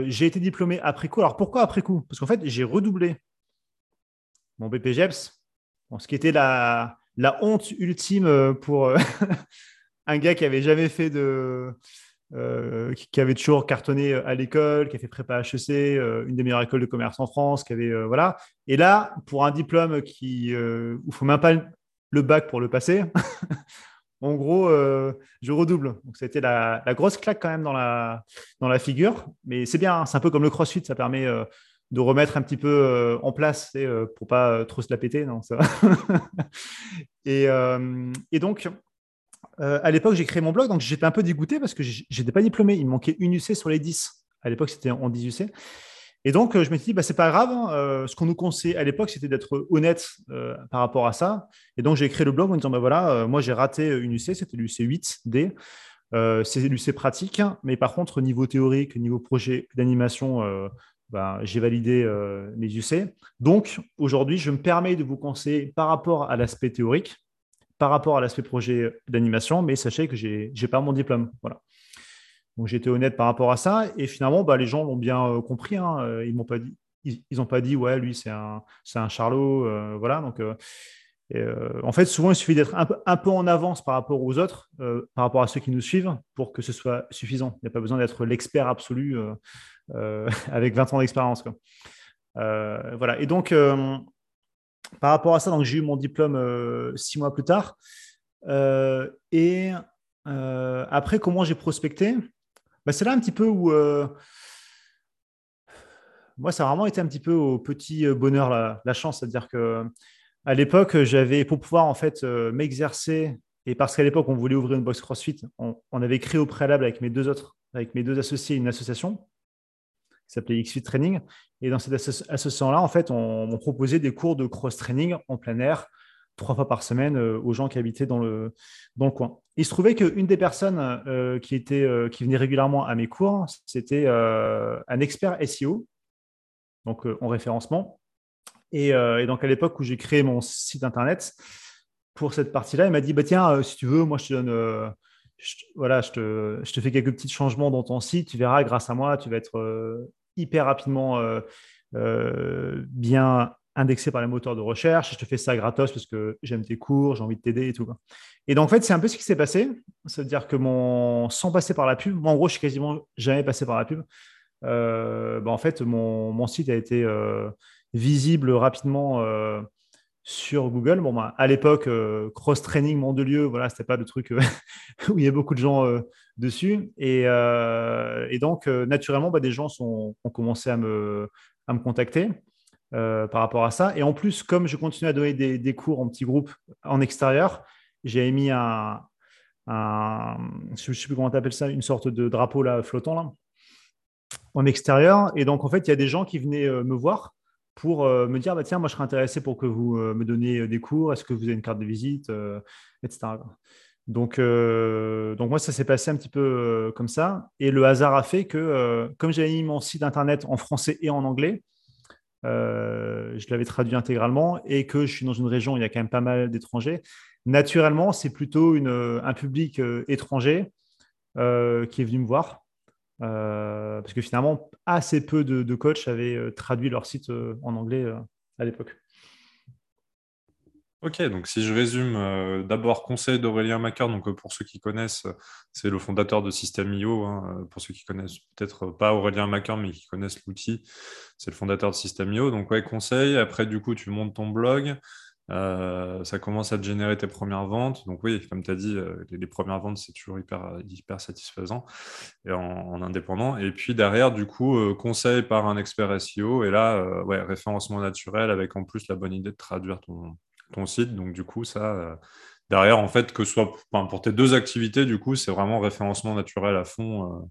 j'ai été diplômé après coup. Alors, pourquoi après coup? Parce qu'en fait, j'ai redoublé mon BPGEPS, ce qui était la, honte ultime pour un gars qui avait jamais fait de, euh, qui, avait toujours cartonné à l'école, qui a fait prépa HEC, euh, une des meilleures écoles de commerce en France, qui avait euh, voilà. Et là, pour un diplôme qui où il faut même pas le bac pour le passer, en gros, je redouble. Donc c'était la, la, grosse claque quand même dans la dans la figure, mais c'est bien. Hein. c'est un peu comme le CrossFit, ça permet de remettre un petit peu en place pour pour pas trop se la péter, non et, donc euh, à l'époque, j'ai créé mon blog, donc j'étais un peu dégoûté parce que j'étais pas diplômé. Il me manquait une UC sur les 10. À l'époque, c'était en 10 UC. Et donc, euh, je me suis dit, bah, c'est pas grave. Hein, euh, ce qu'on nous conseillait à l'époque, c'était d'être honnête par rapport à ça. Et donc, j'ai créé le blog en disant, bah, voilà, moi, j'ai raté une UC, c'était l'UC 8D. c'est l'UC pratique. Mais par contre, niveau théorique, niveau projet d'animation, bah, j'ai validé mes UC. Donc, aujourd'hui, je me permets de vous conseiller par rapport à l'aspect théorique par rapport à l'aspect projet d'animation, mais sachez que je n'ai pas mon diplôme. Voilà. Donc j'étais honnête par rapport à ça, et finalement, bah, les gens l'ont bien euh, compris. Hein. Euh, ils m'ont pas dit, ils n'ont pas dit, ouais, lui, c'est un, c'est un charlot. Euh, voilà. Donc, en fait, souvent, il suffit d'être un peu, un peu en avance par rapport aux autres, par rapport à ceux qui nous suivent, pour que ce soit suffisant. Il n'y a pas besoin d'être l'expert absolu avec 20 ans d'expérience. voilà. Et donc, par rapport à ça, donc j'ai eu mon diplôme six mois plus tard. Et après, comment j'ai prospecté? Bah, C'est là un petit peu où moi, ça a vraiment été un petit peu au petit bonheur la, chance, c'est-à-dire que à l'époque, j'avais pour pouvoir en fait m'exercer et parce qu'à l'époque, on voulait ouvrir une box CrossFit, on, on, avait créé au préalable avec mes deux autres, avec mes deux associés, une association qui s'appelait XFIT Training. Et dans cette association-là, en fait, on, proposait des cours de cross-training en plein air, trois fois par semaine, euh, aux gens qui habitaient dans le, dans le coin. Il se trouvait qu'une des personnes euh, qui, était, euh, qui venait régulièrement à mes cours, c'était un expert SEO, donc en référencement. Et, donc, à l'époque où j'ai créé mon site internet, pour cette partie-là, il m'a dit bah, Tiens, si tu veux, moi, je te donne voilà, je te, je te, fais quelques petits changements dans ton site. Tu verras, grâce à moi, tu vas être hyper rapidement bien indexé par les moteurs de recherche. Je te fais ça gratos parce que j'aime tes cours, j'ai envie de t'aider et tout. Et donc, en fait, c'est un peu ce qui s'est passé. C'est-à-dire que mon, sans passer par la pub, moi, en gros, je suis quasiment jamais passé par la pub. bah, en fait, mon, mon, site a été visible rapidement sur Google. Bon, bah, à l'époque, euh, cross-training Mandelieu, voilà, c'était pas le truc euh, où il y a beaucoup de gens euh, dessus. Et, donc, naturellement, bah, des gens ont commencé à me, à me contacter par rapport à ça. Et en plus, comme je continue à donner des, cours en petits groupes en extérieur, j'ai mis un, je ne sais plus comment tu appelles ça, une sorte de drapeau là, flottant là, en extérieur. Et donc, en fait, il y a des gens qui venaient me voir pour euh, me dire bah, tiens, moi je serais intéressé pour que vous euh, me donniez euh, des cours, est-ce que vous avez une carte de visite, etc. Donc, donc moi, ça s'est passé un petit peu comme ça. Et le hasard a fait que, comme j'avais mis mon site internet en français et en anglais, je l'avais traduit intégralement et que je suis dans une région où il y a quand même pas mal d'étrangers. Naturellement, c'est plutôt une, un public étranger qui est venu me voir euh, parce que finalement, assez peu de, coachs avaient euh, traduit leur site euh, en anglais à l'époque. Ok, donc si je résume, d'abord conseil d'Aurélien Macar, donc pour ceux qui connaissent, c'est le fondateur de System.io. Hein, pour ceux qui connaissent peut-être pas Aurélien Macar, mais qui connaissent l'outil, c'est le fondateur de System.io. Donc ouais, conseil. Après, du coup, tu montes ton blog. Euh, ça commence à te générer tes premières ventes. Donc oui, comme tu as dit, euh, les, premières ventes, c'est toujours hyper, hyper satisfaisant en, indépendant. Et puis derrière, du coup, euh, conseil par un expert SEO. Et là, ouais, référencement naturel avec en plus la bonne idée de traduire ton, ton site. Donc du coup, ça, derrière, en fait, que ce soit pour tes deux activités, du coup, c'est vraiment référencement naturel à fond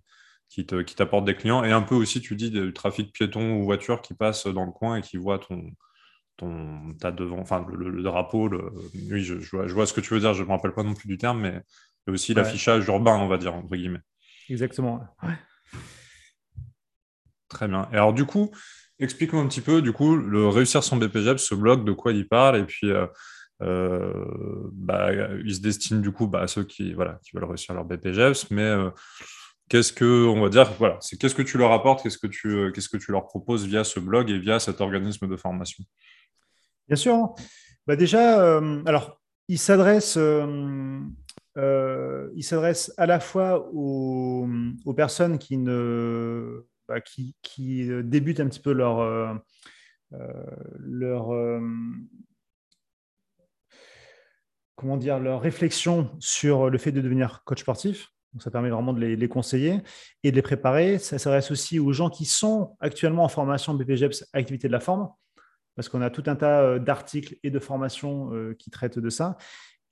qui t'apporte des clients. Et un peu aussi, tu dis, du trafic piéton ou voiture qui passe dans le coin et qui voit ton ton, as devant, enfin le, drapeau, oui, je, vois, ce que tu veux dire, je ne me rappelle pas non plus du terme, mais aussi l'affichage urbain, on va dire, entre guillemets. Exactement. Très bien. Et alors du coup, explique-moi un petit peu, du coup, le réussir son BPGEP, ce blog, de quoi il parle, et puis bah, il se destine du coup bah, à ceux qui, voilà, qui veulent réussir leur BPGEPS, mais qu'est-ce que, on va dire, voilà, c'est qu'est-ce que tu leur apportes, qu'est-ce que tu, qu'est-ce que tu leur proposes via ce blog et via cet organisme de formation? Bien sûr. Bah déjà, alors, il s'adresse, euh, à la fois aux, personnes qui, ne, qui, qui, débutent un petit peu leur, euh, leur comment dire, leur réflexion sur le fait de devenir coach sportif. Ça permet vraiment de les, conseiller et de les préparer. Ça s'adresse aussi aux gens qui sont actuellement en formation BPGEPS activité de la forme, parce qu'on a tout un tas d'articles et de formations qui traitent de ça.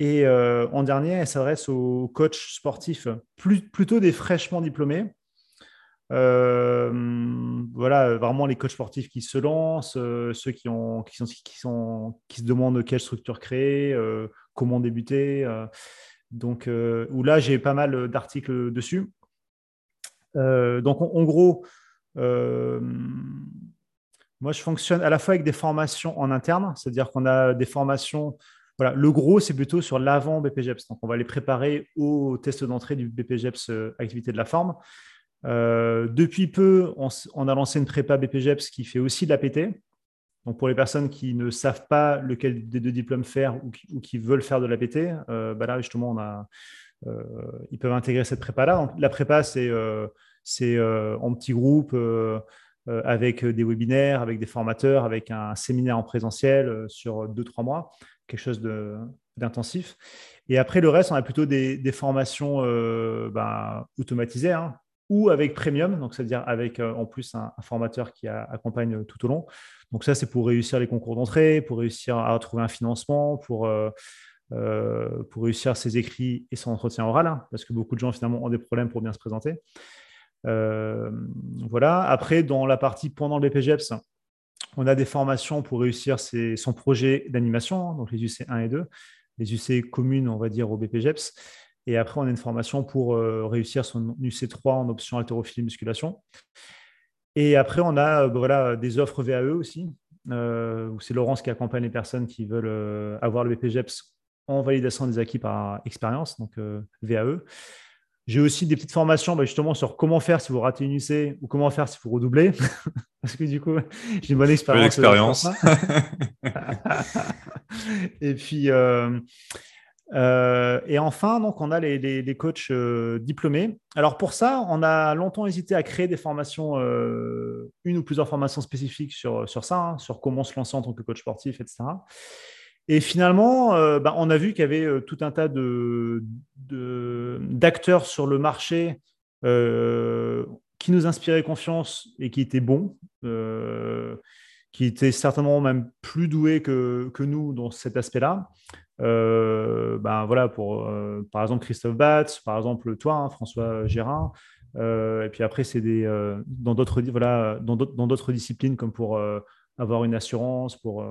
Et euh, en dernier, elle s'adresse aux coachs sportifs, plutôt des fraîchement diplômés. Euh, voilà, vraiment les coachs sportifs qui se lancent, euh, ceux qui, qui, sont, qui, sont, qui, se demandent quelle structure créer, comment débuter. donc, où là, j'ai pas mal d'articles dessus. donc, en gros, moi, je fonctionne à la fois avec des formations en interne, c'est-à-dire qu'on a des formations le gros, c'est plutôt sur l'avant BPGEPS. Donc, on va les préparer au test d'entrée du BPGEPS euh, activité de la forme. Euh, depuis peu, on, a lancé une prépa BPGEPS qui fait aussi de l'APT. Donc, pour les personnes qui ne savent pas lequel des deux diplômes faire ou qui, veulent faire de l'APT, euh, bah là, justement, a, ils peuvent intégrer cette prépa-là. la prépa, c'est en petit groupe. avec des webinaires, avec des formateurs, avec un séminaire en présentiel sur deux, trois mois quelque chose d'intensif. Et après, le reste, on a plutôt des, formations euh, bah, automatisées hein, ou avec premium, donc c'est-à-dire avec euh, en plus un, formateur qui accompagne tout au long. Donc ça, c'est pour réussir les concours d'entrée, pour réussir à trouver un financement, pour, euh, pour réussir ses écrits et son entretien oral, hein, parce que beaucoup de gens finalement ont des problèmes pour bien se présenter. voilà. Après, dans la partie pendant le BPGEPS, on a des formations pour réussir son projet d'animation, hein, donc les UC 1 et 2, les UC communes, on va dire, au BPGEPS. Et après, on a une formation pour euh, réussir son UC3 en option haltérophilie musculation. Et après, on a euh, bah, voilà, des offres VAE aussi, euh, c'est Laurence qui accompagne les personnes qui veulent avoir le BPGEPS en validation des acquis par expérience, donc VAE. J'ai aussi des petites formations bah, justement sur comment faire si vous ratez une UC ou comment faire si vous redoublez. Parce que du coup, j'ai une bonne expérience. Bonne expérience. et puis, euh, euh, et enfin, donc, on a les, coachs euh, diplômés. Alors pour ça, on a longtemps hésité à créer des formations, une ou plusieurs formations spécifiques sur, sur ça, hein, sur comment se lancer en tant que coach sportif, etc. Et finalement, euh, bah, on a vu qu'il y avait euh, tout un tas de, d'acteurs sur le marché euh, qui nous inspiraient confiance et qui étaient bons, qui étaient certainement même plus doués que, que nous dans cet aspect-là. Ben voilà, pour, par exemple, Christophe Batz, par exemple, toi, hein, François Gérin. et puis après, c'est des, dans, d'autres, voilà, dans d'autres disciplines, comme pour avoir une assurance, pour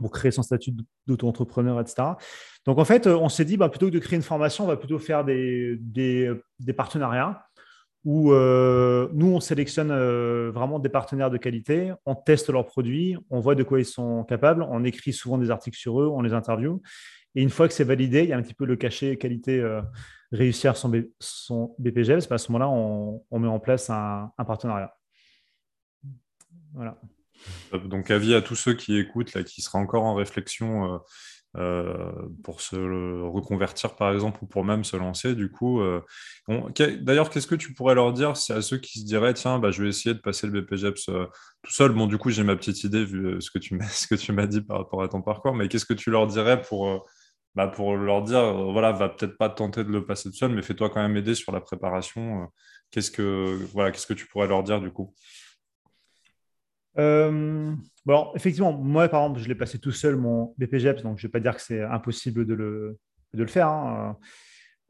pour créer son statut d'auto-entrepreneur, etc. Donc en fait, on s'est dit, bah, plutôt que de créer une formation, on va plutôt faire des, des, partenariats où euh, nous, on sélectionne euh, vraiment des partenaires de qualité, on teste leurs produits, on voit de quoi ils sont capables, on écrit souvent des articles sur eux, on les interviewe. Et une fois que c'est validé, il y a un petit peu le cachet qualité euh, réussir son, son BPGL. À ce moment-là, on, met en place un, un partenariat. Voilà. Donc, avis à tous ceux qui écoutent, là, qui seraient encore en réflexion euh, euh, pour se reconvertir, par exemple, ou pour même se lancer. Du coup, euh, d'ailleurs, qu'est-ce que tu pourrais leur dire à ceux qui se diraient, tiens, bah, je vais essayer de passer le BPGEPS tout seul Bon, du coup, j'ai ma petite idée vu ce que tu m'as dit par rapport à ton parcours, mais qu'est-ce que tu leur dirais pour, bah, pour leur dire, voilà, va peut-être pas tenter de le passer tout seul, mais fais-toi quand même aider sur la préparation. qu'est-ce que, voilà, qu'est-ce que tu pourrais leur dire du coup? Euh, bon, effectivement, moi, par exemple, je l'ai passé tout seul, mon BPGEPS, donc je ne vais pas dire que c'est impossible de le, de le faire. Hein.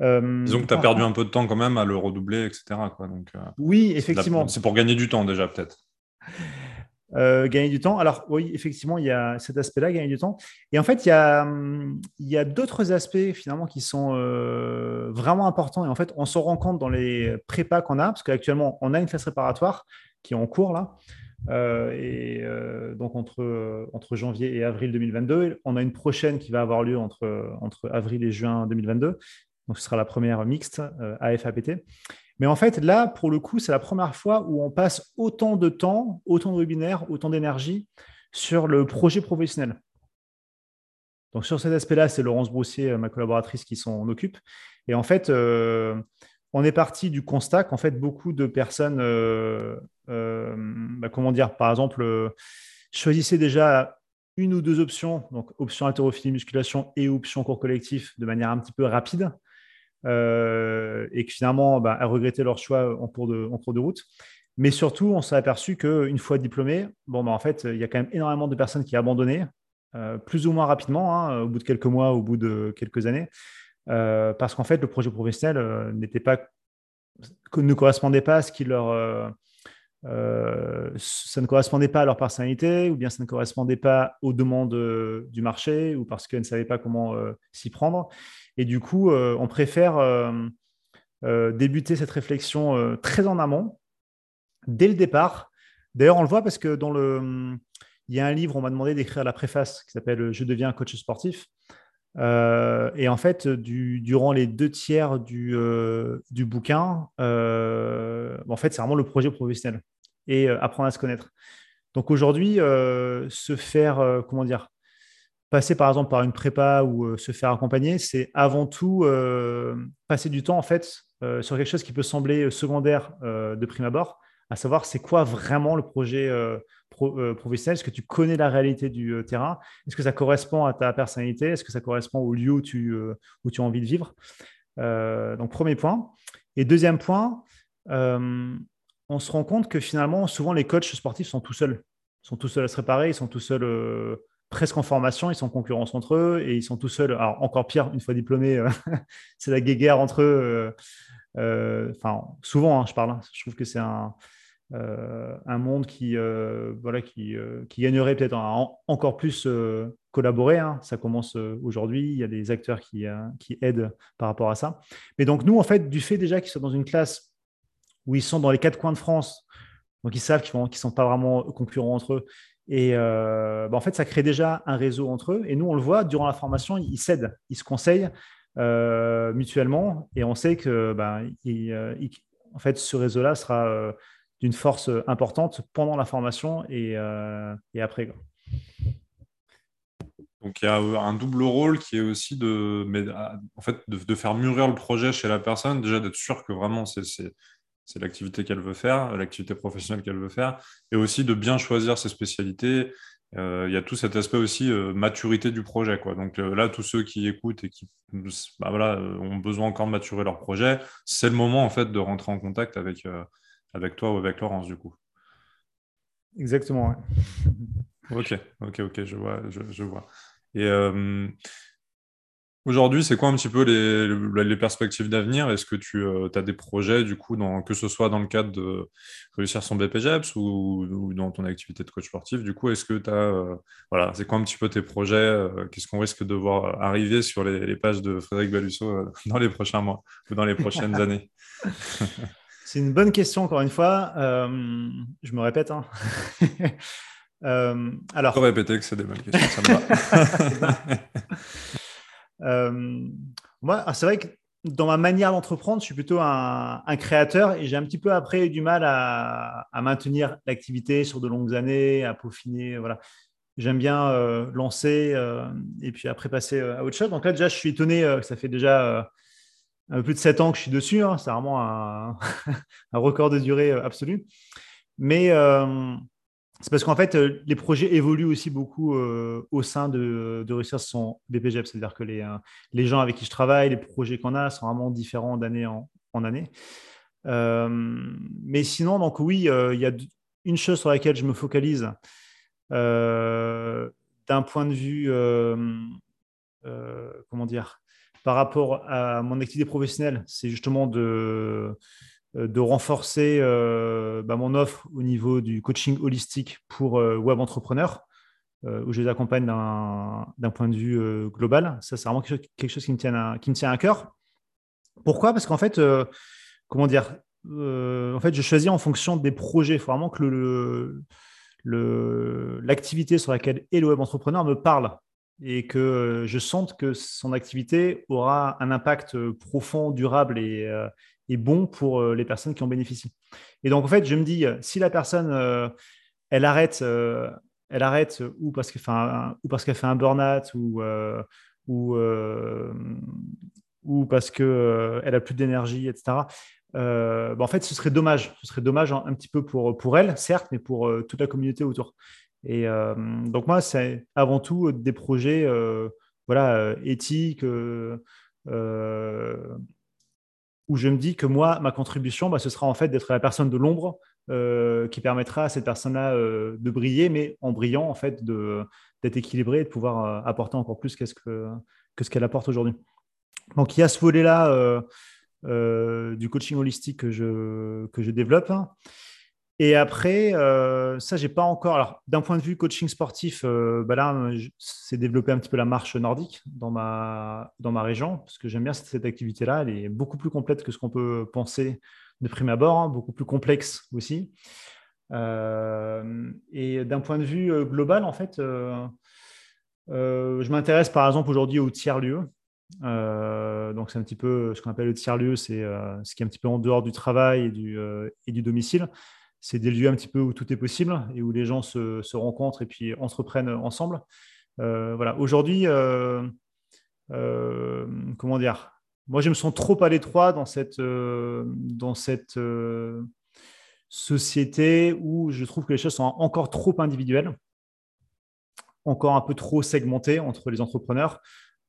Euh, Disons que tu as perdu un peu de temps quand même à le redoubler, etc. Quoi. Donc, euh, oui, effectivement. C'est pour gagner du temps déjà, peut-être. gagner du temps. Alors, oui, effectivement, il y a cet aspect-là, gagner du temps. Et en fait, il y a, il y a d'autres aspects finalement qui sont vraiment importants. Et en fait, on se rend compte dans les prépas qu'on a, parce qu'actuellement, on a une phase réparatoire qui est en cours là. Et donc entre, entre janvier et avril 2022. On a une prochaine qui va avoir lieu entre, entre avril et juin 2022. Donc ce sera la première mixte AFAPT. Mais en fait, là, pour le coup, c'est la première fois où on passe autant de temps, autant de webinaires, autant d'énergie sur le projet professionnel. Donc sur cet aspect-là, c'est Laurence Broussier, ma collaboratrice, qui s'en occupe. Et en fait, euh, on est parti du constat qu'en fait, beaucoup de personnes, euh, euh, bah, comment dire, par exemple, choisissaient déjà une ou deux options, donc option haltérophilie musculation et option cours collectif, de manière un petit peu rapide. Euh, et que finalement, bah, elles regrettaient leur choix en cours de, route. Mais surtout, on s'est aperçu qu'une fois diplômé, bon, bah, en fait, il y a quand même énormément de personnes qui euh, plus ou moins rapidement, hein, au bout de quelques mois, au bout de quelques années, euh, parce qu'en fait, le projet professionnel pas, ne correspondait pas à ce qui leur. ça ne correspondait pas à leur personnalité, ou bien ça ne correspondait pas aux demandes du marché, ou parce qu'elles ne savaient pas comment s'y prendre. Et du coup, euh, on préfère euh, euh, débuter cette réflexion très en amont, dès le départ. D'ailleurs, on le voit parce que dans le, il y a un livre, on m'a demandé d'écrire la préface qui s'appelle Je deviens coach sportif. Et en fait, durant les deux tiers du, du bouquin, en fait, c'est vraiment le projet professionnel et apprendre à se connaître. Donc aujourd'hui, se faire, comment dire, passer par exemple par une prépa ou euh, se faire accompagner, c'est avant tout euh, passer du temps en fait euh, sur quelque chose qui peut sembler secondaire de prime abord, à savoir c'est quoi vraiment le projet professionnel, est-ce que tu connais la réalité du terrain, est-ce que ça correspond à ta personnalité, est-ce que ça correspond au lieu où tu, où tu as envie de vivre? donc premier point. Et deuxième point, on se rend compte que finalement souvent les coachs sportifs sont tout seuls, sont tout seuls à se réparer, ils sont tout seuls presque en formation, ils sont en concurrence entre eux et ils sont tout seuls. Alors, encore pire, une fois diplômés, euh, c'est la guéguerre entre eux. Euh, euh, enfin, souvent, hein, je parle. Hein. je trouve que c'est un, un monde qui, voilà, qui, qui gagnerait peut-être à encore plus collaborer. Hein. Ça commence aujourd'hui. Il y a des acteurs qui, qui aident par rapport à ça. Mais donc, nous, en fait, du fait déjà qu'ils sont dans une classe où ils sont dans les quatre coins de France, donc ils savent qu'ils ne sont pas vraiment concurrents entre eux, et euh, bah, en fait, ça crée déjà un réseau entre eux. Et nous, on le voit, durant la formation, ils s'aident, ils se conseillent euh, mutuellement. Et on sait que bah, euh, en fait, ce réseau-là sera d'une force importante pendant la formation et, et après. Donc il y a un double rôle qui est aussi de, mais, en fait, de, de, faire mûrir le projet chez la personne, déjà d'être sûr que vraiment c'est l'activité qu'elle veut faire, l'activité professionnelle qu'elle veut faire, et aussi de bien choisir ses spécialités. Euh, il y a tout cet aspect aussi euh, maturité du projet. Quoi. Donc euh, là, tous ceux qui écoutent et qui bah, voilà, ont besoin encore de maturer leur projet, c'est le moment en fait de rentrer en contact avec, avec toi ou avec Laurence du coup. Exactement. ok, ok, ok, je vois, je, je vois. Et Aujourd'hui, c'est quoi un petit peu les, perspectives d'avenir? Est-ce que tu euh, as des projets, du coup, dans, que ce soit dans le cadre de réussir son BPGEPS ou, dans ton activité de coach sportif Du coup, est-ce que tu as. Euh, voilà, c'est quoi un petit peu tes projets euh, Qu'est-ce qu'on risque de voir arriver sur les, pages de Frédéric Balusso dans les prochains mois ou dans les prochaines années? C'est une bonne question, encore une fois. je me répète. Hein. alors... Je peux répéter que c'est des bonnes questions, ça. Euh, moi, c'est vrai que dans ma manière d'entreprendre, je suis plutôt un, créateur et j'ai un petit peu après du mal à, maintenir l'activité sur de longues années, à peaufiner. Voilà. J'aime bien euh, lancer euh, et puis après passer à autre chose. Donc là, déjà, je suis étonné que ça fait déjà un peu plus de 7 ans que je suis dessus. Hein. C'est vraiment un, record de durée absolu. Mais c'est parce qu'en fait, euh, les projets évoluent aussi beaucoup euh, au sein de, de réussir son BPGEP. C'est-à-dire que les, euh, les, gens avec qui je travaille, les projets qu'on a sont vraiment différents d'année en, année. mais sinon, donc oui, il y a une chose sur laquelle je me focalise d'un point de vue, comment dire, par rapport à mon activité professionnelle, c'est justement de euh, renforcer euh, bah, mon offre au niveau du coaching holistique pour euh, web entrepreneurs, où je les accompagne d'un point de vue global. Ça, c'est vraiment quelque chose qui me tient à, cœur. Pourquoi? Parce qu'en fait, comment dire En fait, je choisis en fonction des projets. Il faut vraiment que l'activité sur laquelle est le web entrepreneur me parle et que je sente que son activité aura un impact profond, durable et, et bon pour les personnes qui en bénéficient. Et donc, en fait, je me dis, si la personne, elle arrête, elle arrête ou parce qu'elle fait un, burn-out ou, ou, parce qu'elle elle a plus d'énergie, etc. Euh, bah, en fait, ce serait dommage. Ce serait dommage un, petit peu pour, pour elle, certes, mais pour euh, toute la communauté autour. Et euh, donc, moi, c'est avant tout des projets voilà, éthiques où je me dis que moi, ma contribution, bah, ce sera en fait d'être la personne de l'ombre qui permettra à cette personne-là de briller, mais en brillant, en fait, d'être équilibrée et de pouvoir apporter encore plus qu'est-ce que, que ce qu'elle apporte aujourd'hui. Donc, il y a ce volet-là euh, du coaching holistique que je, que je développe. Et après, euh, ça, j'ai pas encore. Alors, d'un point de vue coaching sportif, euh, bah là, c'est développer un petit peu la marche nordique dans ma, dans ma région, parce que j'aime bien cette, activité-là. Elle est beaucoup plus complète que ce qu'on peut penser de prime abord, hein, beaucoup plus complexe aussi. et d'un point de vue global, en fait, je m'intéresse par exemple aujourd'hui au tiers-lieu. Euh, donc, c'est un petit peu ce qu'on appelle le tiers-lieu, c'est euh, ce qui est un petit peu en dehors du travail et du, euh, et du domicile. C'est des lieux un petit peu où tout est possible et où les gens se, rencontrent et puis entreprennent ensemble. voilà. Aujourd'hui, comment dire? Moi, je me sens trop à l'étroit dans cette, dans cette société où je trouve que les choses sont encore trop individuelles, encore un peu trop segmentées entre les entrepreneurs.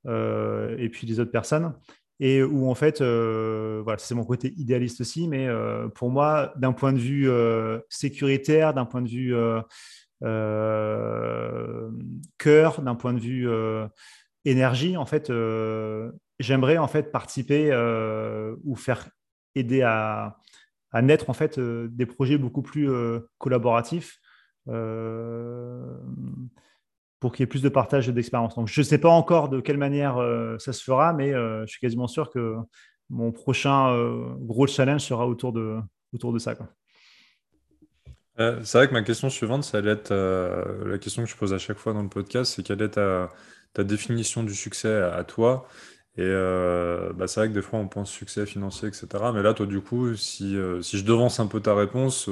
Euh, et puis les autres personnes. Et où en fait, euh, voilà, c'est mon côté idéaliste aussi, mais euh, pour moi, d'un point de vue sécuritaire, d'un point de vue cœur, d'un point de vue énergie, en fait, j'aimerais en fait participer ou faire aider à, à naître en fait des projets beaucoup plus collaboratifs pour qu'il y ait plus de partage d'expérience. Donc, je ne sais pas encore de quelle manière euh, ça se fera, mais euh, je suis quasiment sûr que mon prochain euh, gros challenge sera autour de, autour de ça. c'est vrai que ma question suivante, ça allait être la question que je pose à chaque fois dans le podcast, c'est quelle est ta, définition du succès à, toi? Et bah, c'est vrai que des fois, on pense succès financier, etc. Mais là, toi, du coup, si, si je devance un peu ta réponse,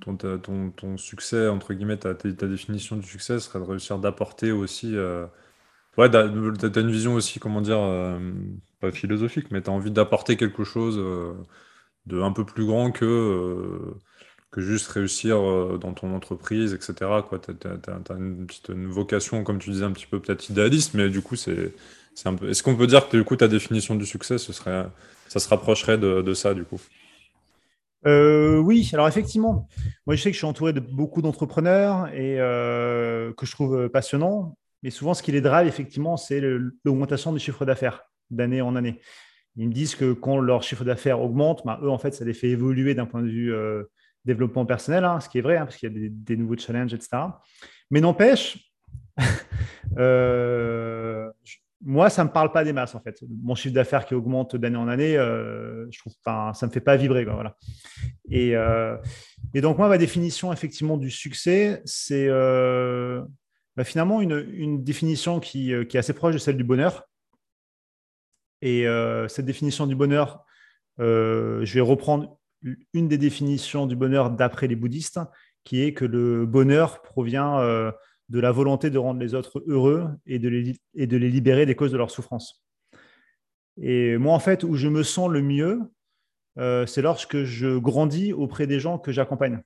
ton, ton, succès, entre guillemets, ta, ta, définition du succès serait de réussir d'apporter aussi. Euh, ouais, tu as, une vision aussi, comment dire, euh, pas philosophique, mais tu as envie d'apporter quelque chose euh, de un peu plus grand que, que juste réussir dans ton entreprise, etc. Tu as, une vocation, comme tu disais, un petit peu peut-être idéaliste, mais du coup, c'est. Un peu... Est-ce qu'on peut dire que du coup ta définition du succès, ce serait, ça se rapprocherait de, de ça du coup? Euh, oui, alors effectivement, moi je sais que je suis entouré de beaucoup d'entrepreneurs et euh, que je trouve passionnants, mais souvent ce qui les drive, effectivement, c'est l'augmentation du chiffre d'affaires d'année en année. Ils me disent que quand leur chiffre d'affaires augmente, ben, eux, en fait, ça les fait évoluer d'un point de vue euh, développement personnel, hein, ce qui est vrai, hein, parce qu'il y a des, des, nouveaux challenges, etc. Mais n'empêche, moi, ça ne me parle pas des masses, en fait. Mon chiffre d'affaires qui augmente d'année en année, euh, je trouve, ça ne me fait pas vibrer. Euh, et, donc, moi, ma définition, effectivement, du succès, c'est euh, bah, finalement une, définition qui, est assez proche de celle du bonheur. Et cette définition du bonheur, je vais reprendre une des définitions du bonheur d'après les bouddhistes, qui est que le bonheur provient de la volonté de rendre les autres heureux et de les, et de les libérer des causes de leur souffrance. Et moi, en fait, où je me sens le mieux, euh, c'est lorsque je grandis auprès des gens que j'accompagne.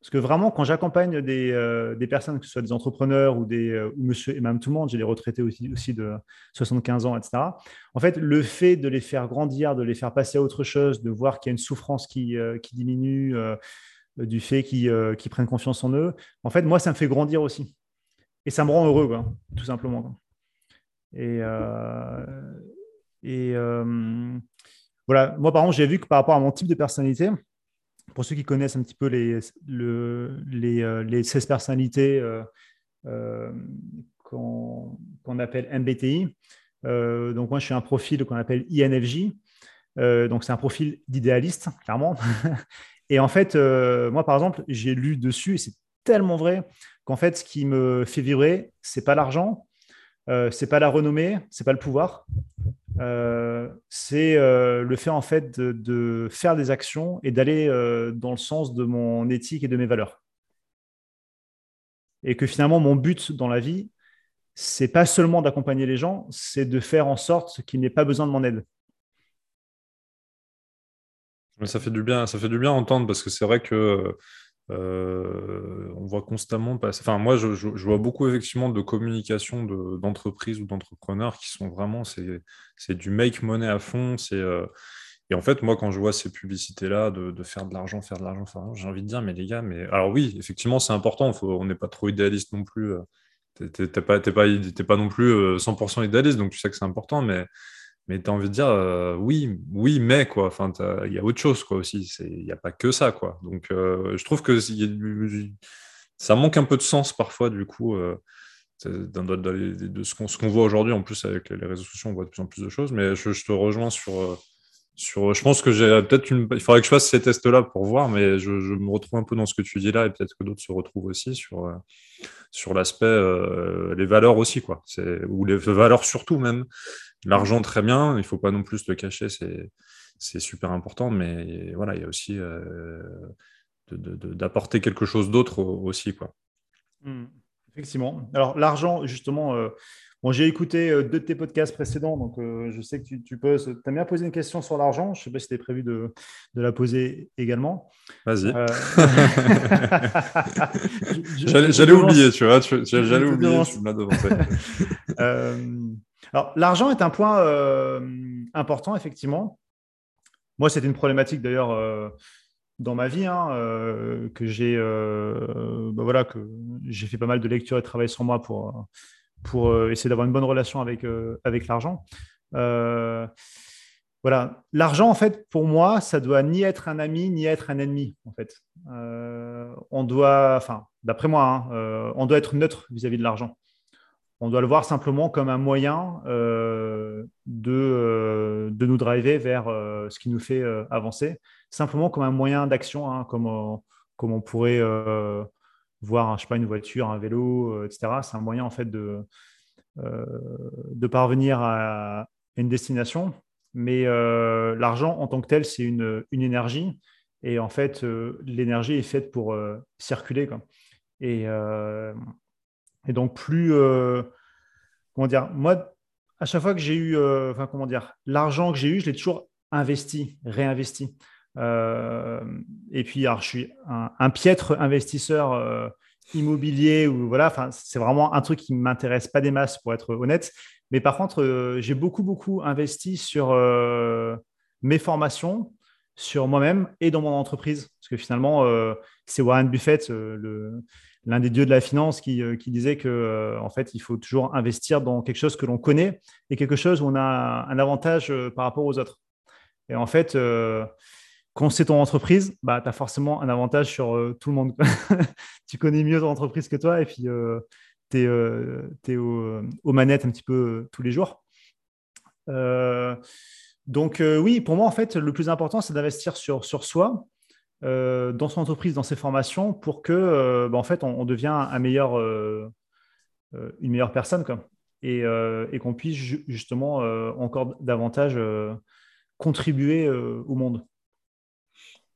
Parce que vraiment, quand j'accompagne des, euh, des, personnes, que ce soit des entrepreneurs ou, des, euh, monsieur et même tout le monde, j'ai des retraités aussi, aussi de 75 ans, etc. En fait, le fait de les faire grandir, de les faire passer à autre chose, de voir qu'il y a une souffrance qui, qui diminue, du fait euh, qu'ils prennent confiance en eux. En fait, moi, ça me fait grandir aussi. Et ça me rend heureux, quoi, tout simplement. Et, euh, voilà, moi, par exemple, j'ai vu que par rapport à mon type de personnalité, pour ceux qui connaissent un petit peu les, les, les 16 personnalités qu'on appelle MBTI, donc moi, je suis un profil qu'on appelle INFJ. donc, c'est un profil d'idéaliste, clairement. Et en fait, euh, moi, par exemple, j'ai lu dessus, et c'est tellement vrai qu'en fait, ce qui me fait vibrer, c'est pas l'argent, euh, c'est pas la renommée, c'est pas le pouvoir, euh, c'est euh, le fait en fait de, faire des actions et d'aller dans le sens de mon éthique et de mes valeurs. Et que finalement, mon but dans la vie, c'est pas seulement d'accompagner les gens, c'est de faire en sorte qu'ils n'aient pas besoin de mon aide. Ça fait du bien, ça fait du bien entendre parce que c'est vrai que euh, on voit constamment. Enfin, moi, je, vois beaucoup effectivement de communication d'entreprises ou d'entrepreneurs qui sont vraiment, c'est du make money à fond. C'est euh, et en fait, moi, quand je vois ces publicités-là de, faire de l'argent, faire de l'argent, j'ai envie de dire, mais les gars, mais alors oui, effectivement, c'est important. on n'est pas trop idéaliste non plus. Euh, t'es pas, pas, pas non plus 100% idéaliste, donc tu sais que c'est important, mais mais tu as envie de dire euh, oui, oui, mais quoi. Enfin, il y a autre chose quoi aussi. Il n'y a pas que ça quoi. Donc, euh, je trouve que ça manque un peu de sens parfois du coup. Euh, de ce qu'on voit aujourd'hui, en plus avec les réseaux sociaux, on voit de plus en plus de choses. Mais je, te rejoins sur, sur. Je pense que j'ai peut-être une. Il faudrait que je fasse ces tests-là pour voir, mais je, me retrouve un peu dans ce que tu dis là, et peut-être que d'autres se retrouvent aussi sur sur l'aspect les valeurs aussi quoi. Ou les valeurs surtout même. L'argent, très bien, il ne faut pas non plus le cacher, c'est super important, mais voilà, il y a aussi euh, d'apporter quelque chose d'autre aussi. Quoi. Mmh. effectivement. Alors, l'argent, justement, euh, bon, j'ai écouté euh, deux de tes podcasts précédents, donc je sais que tu, tu poses. Tu as bien posé une question sur l'argent, je ne sais pas si tu prévu de, la poser également. Vas-y. J'allais oublier, tu vois, j'allais oublier, je me devancé. Alors, l'argent est un point euh, important, effectivement. Moi, c'était une problématique d'ailleurs euh, dans ma vie, hein, euh, que j'ai bah voilà, que j'ai fait pas mal de lectures et de travail sur moi pour, pour essayer d'avoir une bonne relation avec, avec l'argent. voilà, l'argent, en fait, pour moi, ça doit ni être un ami ni être un ennemi, en fait. on doit, enfin, d'après moi, hein, on doit être neutre vis à -vis de l'argent. On doit le voir simplement comme un moyen euh, de, euh, de, nous driver vers euh, ce qui nous fait avancer, simplement comme un moyen d'action, hein, comme, comme, on pourrait voir, je sais pas, une voiture, un vélo, etc. C'est un moyen en fait de, de parvenir à une destination. Mais l'argent en tant que tel, c'est une, une, énergie. Et en fait, l'énergie est faite pour circuler. Quoi. Et, et donc, plus. Euh, comment dire Moi, à chaque fois que j'ai eu. Euh, enfin, comment dire L'argent que j'ai eu, je l'ai toujours investi, réinvesti. Euh, et puis, je suis un, piètre investisseur immobilier ou voilà. Enfin, c'est vraiment un truc qui m'intéresse pas des masses, pour être honnête. Mais par contre, j'ai beaucoup, beaucoup investi sur mes formations, sur moi-même et dans mon entreprise. Parce que finalement, c'est Warren Buffett, l'un des dieux de la finance qui, euh, disait que euh, en fait, il faut toujours investir dans quelque chose que l'on connaît et quelque chose où on a un avantage euh, par rapport aux autres. Et en fait, quand c'est ton entreprise, bah, tu as forcément un avantage sur tout le monde. tu connais mieux ton entreprise que toi et puis tu es, aux manettes un petit peu tous les jours. donc oui, pour moi, en fait, le plus important, c'est d'investir sur, sur soi euh, dans son entreprise, dans ses formations, pour que, euh, bah, en fait, on, devient un meilleur, euh, une meilleure personne, quoi. Et, qu'on puisse justement encore davantage contribuer au monde.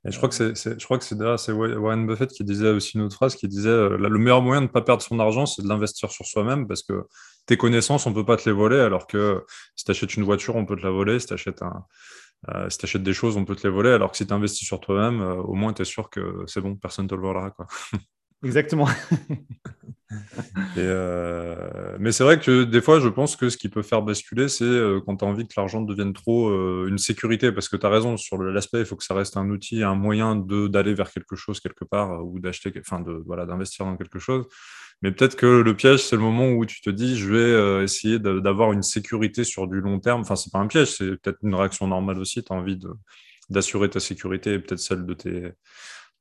Et je crois que c'est, je c'est, Warren Buffett qui disait aussi une autre phrase qui disait le meilleur moyen de ne pas perdre son argent, c'est de l'investir sur soi-même parce que tes connaissances, on ne peut pas te les voler, alors que si tu achètes une voiture, on peut te la voler. Si tu achètes un, euh, achètes des choses, on peut te les voler, alors que si tu investis sur toi-même, euh, au moins tu es sûr que c'est bon, personne ne te le volera. Quoi. Exactement. Euh, mais c'est vrai que des fois, je pense que ce qui peut faire basculer, c'est quand tu as envie que l'argent devienne trop une sécurité, parce que tu as raison sur l'aspect, il faut que ça reste un outil, un moyen d'aller vers quelque chose quelque part, ou d'acheter, enfin, de, voilà, d'investir dans quelque chose. Mais peut-être que le piège, c'est le moment où tu te dis, je vais euh, essayer d'avoir une sécurité sur du long terme. Enfin, c'est pas un piège, c'est peut-être une réaction normale aussi. Tu as envie d'assurer ta sécurité et peut-être celle de tes,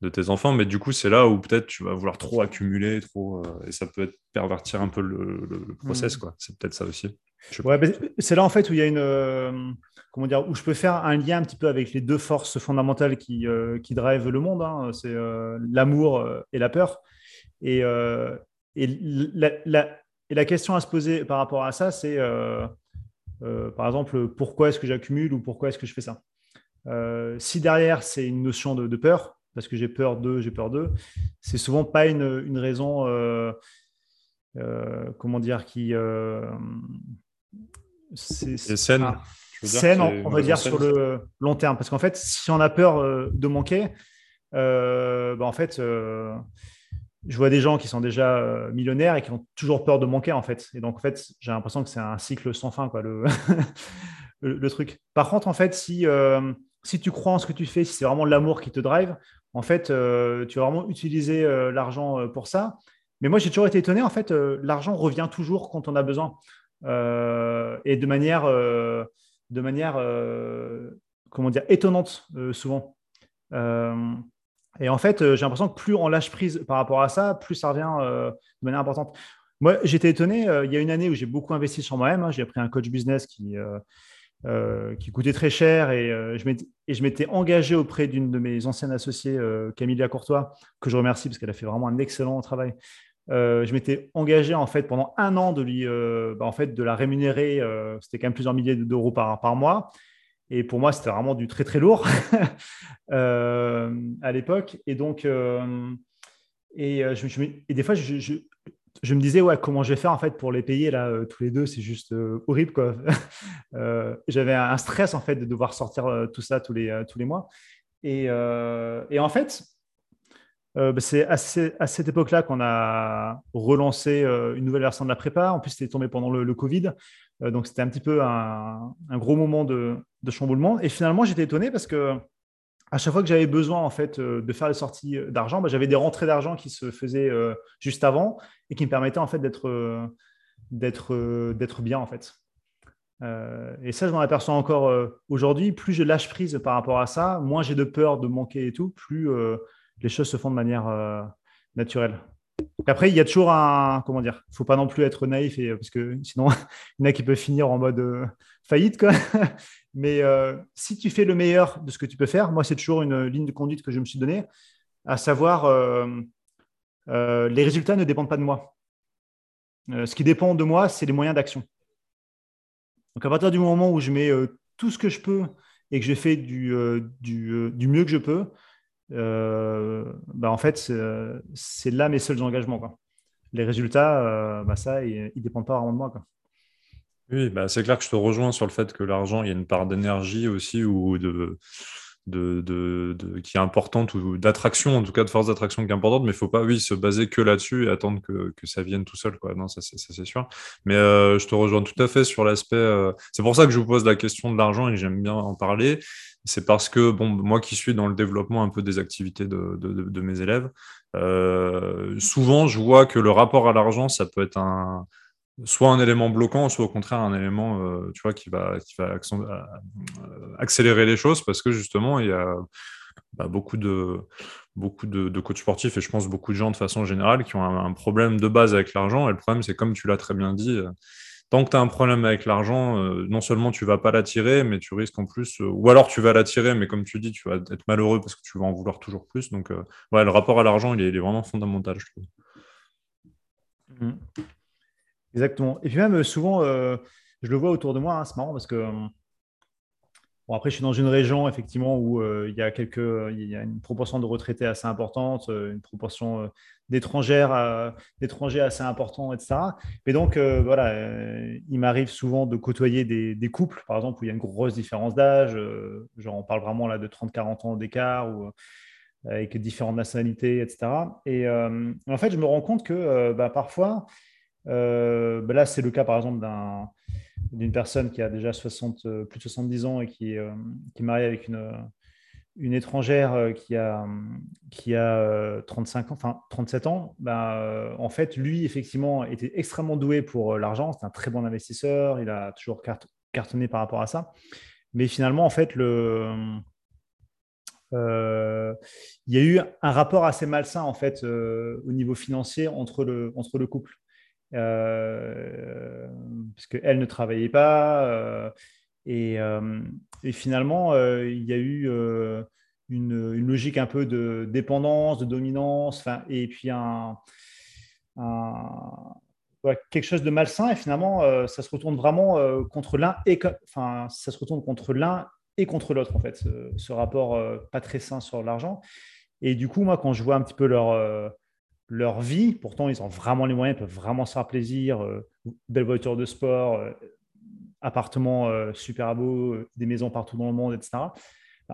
de tes enfants. Mais du coup, c'est là où peut-être tu vas vouloir trop accumuler, trop, euh, et ça peut être pervertir un peu le, process. Mmh. quoi. C'est peut-être ça aussi. c'est là en fait où il y a une. Euh, comment dire, où je peux faire un lien un petit peu avec les deux forces fondamentales qui, qui drivent le monde. Hein. C'est l'amour et la peur. Et, et, la, et, la, question à se poser par rapport à ça, c'est par exemple, pourquoi est-ce que j'accumule ou pourquoi est-ce que je fais ça? Si derrière, c'est une notion de, peur, parce que j'ai peur d'eux, j'ai peur d'eux, c'est souvent pas une, une raison, comment dire, qui c'est saine. saine, on, va dire, sur le long terme. Parce qu'en fait, si on a peur euh, de manquer, euh, bah, en fait, euh, je vois des gens qui sont déjà millionnaires et qui ont toujours peur de manquer, en fait. Et donc, en fait, j'ai l'impression que c'est un cycle sans fin, quoi, le, le, truc. Par contre, en fait, si, si tu crois en ce que tu fais, si c'est vraiment l'amour qui te drive, en fait, tu vas vraiment utiliser l'argent pour ça. Mais moi, j'ai toujours été étonné, en fait, l'argent revient toujours quand on a besoin. Euh, et de manière, euh, de manière euh, comment dire, étonnante souvent. et en fait, j'ai l'impression que plus on lâche prise par rapport à ça, plus ça revient de manière importante. Moi, j'étais étonné. il y a une année où j'ai beaucoup investi sur moi-même. Hein. j'ai pris un coach business qui, qui coûtait très cher et, et je m'étais engagé auprès d'une de mes anciennes associées, Camilla Courtois, que je remercie parce qu'elle a fait vraiment un excellent travail. Euh, je m'étais engagé en fait pendant un an de lui, euh, bah, en fait, de la rémunérer. Euh, c'était quand même plusieurs milliers d'euros par, par mois. Et pour moi, c'était vraiment du très très lourd à l'époque. Et donc, et, et, des fois, je, je, me disais ouais, comment je vais faire en fait pour les payer là tous les deux. C'est juste horrible quoi. J'avais un stress en fait de devoir sortir tout ça tous les tous les mois. Et, et en fait, euh, bah, c'est à, cette époque-là qu'on a relancé euh, une nouvelle version de la prépa. En plus, c'était tombé pendant le, Covid. Euh, donc, c'était un petit peu un, gros moment de, chamboulement. Et finalement, j'étais étonné parce que à chaque fois que j'avais besoin en fait de faire les sorties d'argent, bah, j'avais des rentrées d'argent qui se faisaient juste avant et qui me permettaient en fait d'être d'être bien en fait. et ça, je m'en aperçois encore aujourd'hui. Plus je lâche prise par rapport à ça, moins j'ai de peur de manquer et tout, plus les choses se font de manière euh, après, il y a toujours un. Comment dire Il ne faut pas non plus être naïf, et, parce que sinon, il y en a qui peuvent finir en mode euh, faillite. Mais euh, si tu fais le meilleur de ce que tu peux faire, moi, c'est toujours une ligne de conduite que je me suis donnée, à savoir les résultats ne dépendent pas de moi. ce qui dépend de moi, c'est les moyens d'action. Donc, à partir du moment où je mets tout ce que je peux et que je fais du, du, du mieux que je peux, euh, bah, en fait, c'est là mes seuls engagements. Quoi. Les résultats, euh, bah, ça, ils ne dépendent pas vraiment de moi. Quoi. Oui, bah, c'est clair que je te rejoins sur le fait que l'argent, il y a une part d'énergie aussi ou de, de, de, qui est importante ou d'attraction, en tout cas de force d'attraction qui est importante, mais il ne faut pas oui, se baser que là-dessus et attendre que, que, ça vienne tout seul. Quoi. Non, ça, c'est sûr. Mais euh, je te rejoins tout à fait sur l'aspect. c'est pour ça que je vous pose la question de l'argent et j'aime bien en parler c'est parce que bon, moi qui suis dans le développement un peu des activités de, mes élèves, euh, souvent je vois que le rapport à l'argent, ça peut être un, soit un élément bloquant, soit au contraire un élément euh, tu vois, qui va, qui va euh, accélérer les choses parce que justement, il y a bah, beaucoup de beaucoup de, coachs sportifs et je pense beaucoup de gens de façon générale qui ont un problème de base avec l'argent. Et le problème, c'est comme tu l'as très bien dit, tant que tu as un problème avec l'argent, euh, non seulement tu vas pas l'attirer, mais tu risques en plus, euh, ou alors tu vas l'attirer, mais comme tu dis, tu vas être malheureux parce que tu vas en vouloir toujours plus. Donc, euh, ouais, le rapport à l'argent, il, est, vraiment fondamental, je trouve. Exactement. Et puis même, souvent, je le vois autour de moi, hein, c'est marrant parce que Bon, après, je suis dans une région, effectivement, où il, y a quelques, il y a une proportion de retraités assez importante, une proportion d'étrangers assez important, etc. Mais donc, voilà, il m'arrive souvent de côtoyer des, couples, par exemple, où il y a une grosse différence d'âge, genre on parle vraiment là de 30-40 ans d'écart, ou avec différentes nationalités, etc. Et en fait, je me rends compte que bah, parfois, bah, là, c'est le cas, par exemple, d'un d'une personne qui a déjà 60, plus de 70 ans et qui, qui est mariée avec une, étrangère euh, qui a, qui a 35 euh, ans, enfin 37 ans, ben, euh, en fait, lui, effectivement, était extrêmement doué pour l'argent. C'est un très bon investisseur. Il a toujours cartonné par rapport à ça. Mais finalement, en fait, il y a eu un rapport assez malsain en fait au niveau financier entre le couple. Euh, parce qu'elle ne travaillait pas. Et, et finalement, euh, il y a eu euh, une, logique un peu de dépendance, de dominance, et puis un, quelque chose de malsain et finalement, ça se retourne vraiment contre l'un et enfin, ça se retourne contre l'un et contre l'autre en fait, ce, rapport pas très sain sur l'argent. Et du coup, moi, quand je vois un petit peu leur leur vie. Pourtant, ils ont vraiment les moyens, ils peuvent vraiment se faire plaisir. belle voiture de sport, appartements super beaux, des maisons partout dans le monde, etc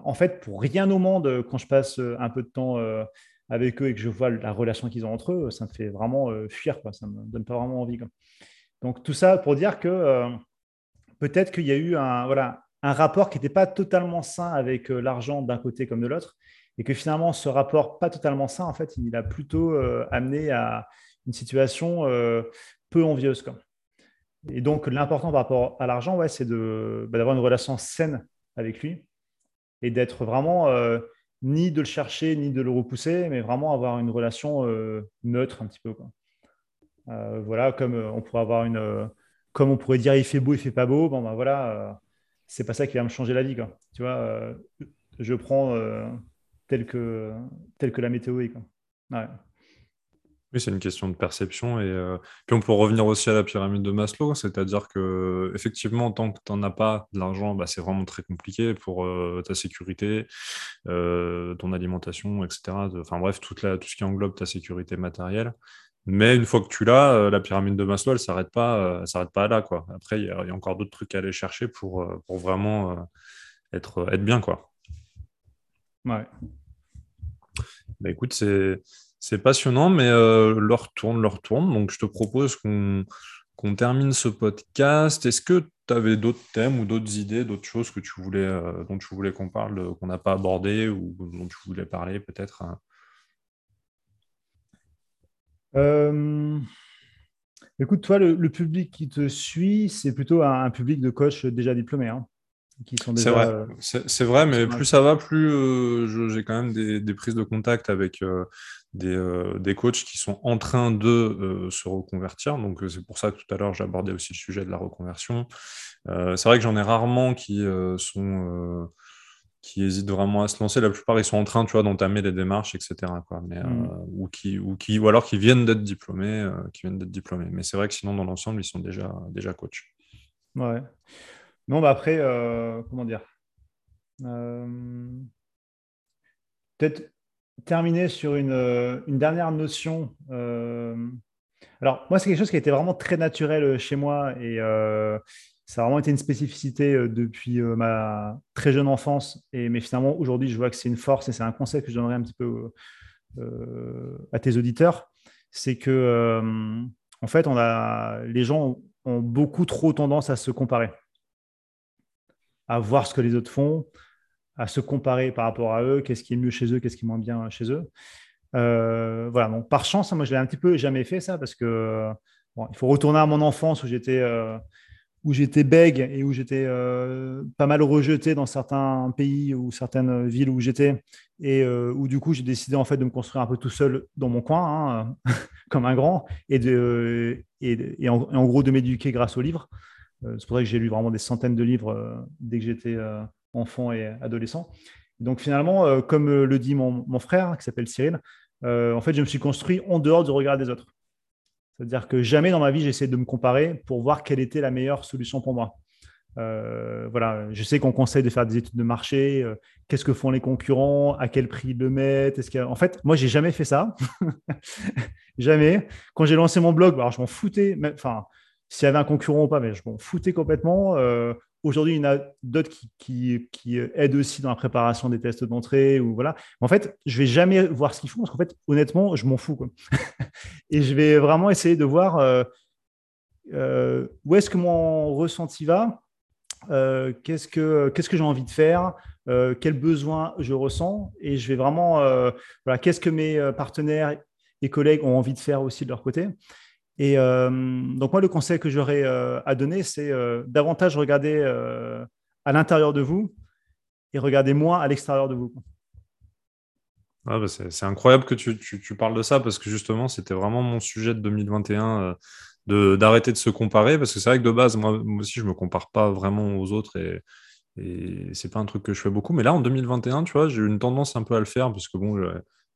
en fait, pour rien au monde, euh, quand je passe euh, un peu de temps euh, avec eux et que je vois la relation qu'ils ont entre eux, ça me fait vraiment fuir, quoi. ça ne me donne pas vraiment envie. Donc tout ça pour dire que peut-être qu'il y a eu un, voilà, un rapport qui n'était pas totalement sain avec l'argent d'un côté comme de l'autre, et que finalement ce rapport pas totalement sain, en fait, il a plutôt amené à une situation peu envieuse. Quoi. Et donc l'important par rapport à l'argent, ouais, c'est de, bah, d'avoir une relation saine avec lui et d'être vraiment euh, ni de le chercher ni de le repousser, mais vraiment avoir une relation euh, neutre un petit peu. Euh, voilà, comme on pourrait avoir une, comme on pourrait dire, il fait beau, il fait pas beau. Bon ben voilà, c'est pas ça qui va me changer la vie. Quoi. Tu vois, je prends tel que tel que la météo est. Quoi. Ouais. Oui, c'est une question de perception. Et euh, puis on peut revenir aussi à la pyramide de Maslow, c'est-à-dire que effectivement, tant que tu n'en as pas de l'argent, bah, c'est vraiment très compliqué pour euh, ta sécurité, euh, ton alimentation, etc. Enfin bref, tout ce qui englobe ta sécurité matérielle. Mais une fois que tu l'as, la pyramide de Maslow, elle ne s'arrête pas, s'arrête pas là. Quoi. Après, il y, a encore d'autres trucs à aller chercher pour, pour vraiment être, être bien. Quoi. Ouais. Bah, écoute, c'est passionnant, mais euh, leur tourne, leur tourne. Donc, je te propose qu'on termine ce podcast. Est-ce que tu avais d'autres thèmes ou d'autres idées, d'autres choses que tu voulais, euh, dont tu voulais qu'on parle, euh, qu'on n'a pas abordé ou dont tu voulais parler peut-être hein? Écoute, toi, le, public qui te suit, c'est plutôt un, public de coach déjà diplômé. Hein, c'est vrai, c'est vrai, mais plus ça va, plus j'ai quand même des, prises de contact avec euh, des, coachs qui sont en train de euh, se reconvertir. Donc, euh, c'est pour ça que tout à l'heure, j'abordais aussi le sujet de la reconversion. c'est vrai que j'en ai rarement qui sont qui hésitent vraiment à se lancer. La plupart, ils sont en train, tu vois, d'entamer des démarches, etc. Quoi. Mais, mm. ou, qui, ou, qui, ou alors qui viennent d'être diplômés, qui viennent d'être diplômés. Mais c'est vrai que sinon, dans l'ensemble, ils sont déjà, déjà coachs. Ouais. Non, bah après, comment dire Peut-être terminer sur une, euh, dernière notion. Euh, alors, moi, c'est quelque chose qui a été vraiment très naturel euh, chez moi et ça a vraiment été une spécificité depuis ma très jeune enfance. Et, mais finalement, aujourd'hui, je vois que c'est une force et c'est un conseil que je donnerais un petit peu à tes auditeurs. C'est que, en fait, on a, les gens ont beaucoup trop tendance à se comparer, à voir ce que les autres font, à se comparer par rapport à eux, qu'est-ce qui est mieux chez eux, qu'est-ce qui est moins bien chez eux. Euh, voilà, donc par chance, moi je l'ai un petit peu jamais fait ça parce que il faut retourner à mon enfance où j'étais euh, où j'étais bègue et où j'étais euh, pas mal rejeté dans certains pays ou certaines villes où j'étais et où du coup j'ai décidé en fait de me construire un peu tout seul dans mon coin hein, comme un grand et de et, en, gros de m'éduquer grâce aux livres. C'est pour ça que j'ai lu vraiment des centaines de livres dès que j'étais enfants et adolescents. Donc finalement, euh, comme euh, le dit mon, frère, qui s'appelle Cyril, euh, en fait, je me suis construit en dehors du regard des autres. C'est-à-dire que jamais dans ma vie, j'essaie de me comparer pour voir quelle était la meilleure solution pour moi. voilà, je sais qu'on conseille de faire des études de marché. Qu'est-ce que font les concurrents À quel prix ils le mettent Est-ce En fait, moi, j'ai jamais fait ça. jamais. Quand j'ai lancé mon blog, alors je m'en foutais. Enfin, s'il y avait un concurrent ou pas, mais je m'en foutais complètement. Aujourd'hui, il y en a d'autres qui, aident aussi dans la préparation des tests d'entrée. Ou voilà. En fait, je vais jamais voir ce qu'ils font parce qu'en fait, honnêtement, je m'en fous. et je vais vraiment essayer de voir euh, euh, où est-ce que mon ressenti va, euh, qu'est-ce que, j'ai envie de faire, quels besoins je ressens. Et je vais vraiment, voilà, qu'est-ce que mes partenaires et collègues ont envie de faire aussi de leur côté. Et euh, donc moi, le conseil que j'aurais euh, à donner, c'est euh, davantage regarder à l'intérieur de vous et regarder moins à l'extérieur de vous. Ah bah, c'est incroyable que tu, parles de ça parce que justement, c'était vraiment mon sujet de 2021 d'arrêter de, se comparer parce que c'est vrai que de base, moi, aussi, je me compare pas vraiment aux autres et, et c'est pas un truc que je fais beaucoup. Mais là, en 2021, tu vois, j'ai eu une tendance un peu à le faire parce que bon,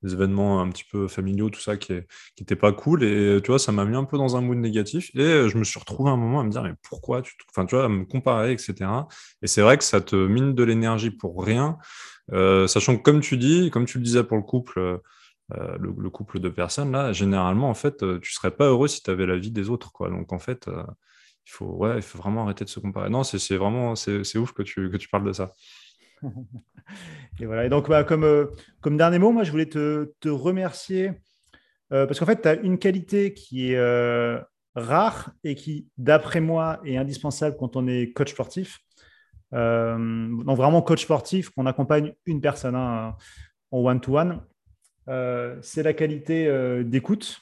événements un petit peu familiaux, tout ça qui n'était pas cool. Et tu vois, ça m'a mis un peu dans un mood négatif. Et je me suis retrouvé un moment à me dire, mais pourquoi tu, enfin, tu vois, à me comparer, etc. Et c'est vrai que ça te mine de l'énergie pour rien. sachant que, comme tu dis, comme tu le disais pour le couple, le, couple de personnes, là, généralement, en fait, tu serais pas heureux si tu avais la vie des autres. Quoi. Donc, en fait, il faut, ouais, il faut vraiment arrêter de se comparer. Non, c'est vraiment, c'est ouf que tu, que tu parles de ça. et voilà. Et donc, bah, comme, euh, comme dernier mot, moi, je voulais te, te remercier euh, parce qu'en fait, tu as une qualité qui est euh, rare et qui, d'après moi, est indispensable quand on est coach sportif. donc, vraiment coach sportif, qu'on accompagne une personne hein, en one-to-one. c'est la qualité d'écoute.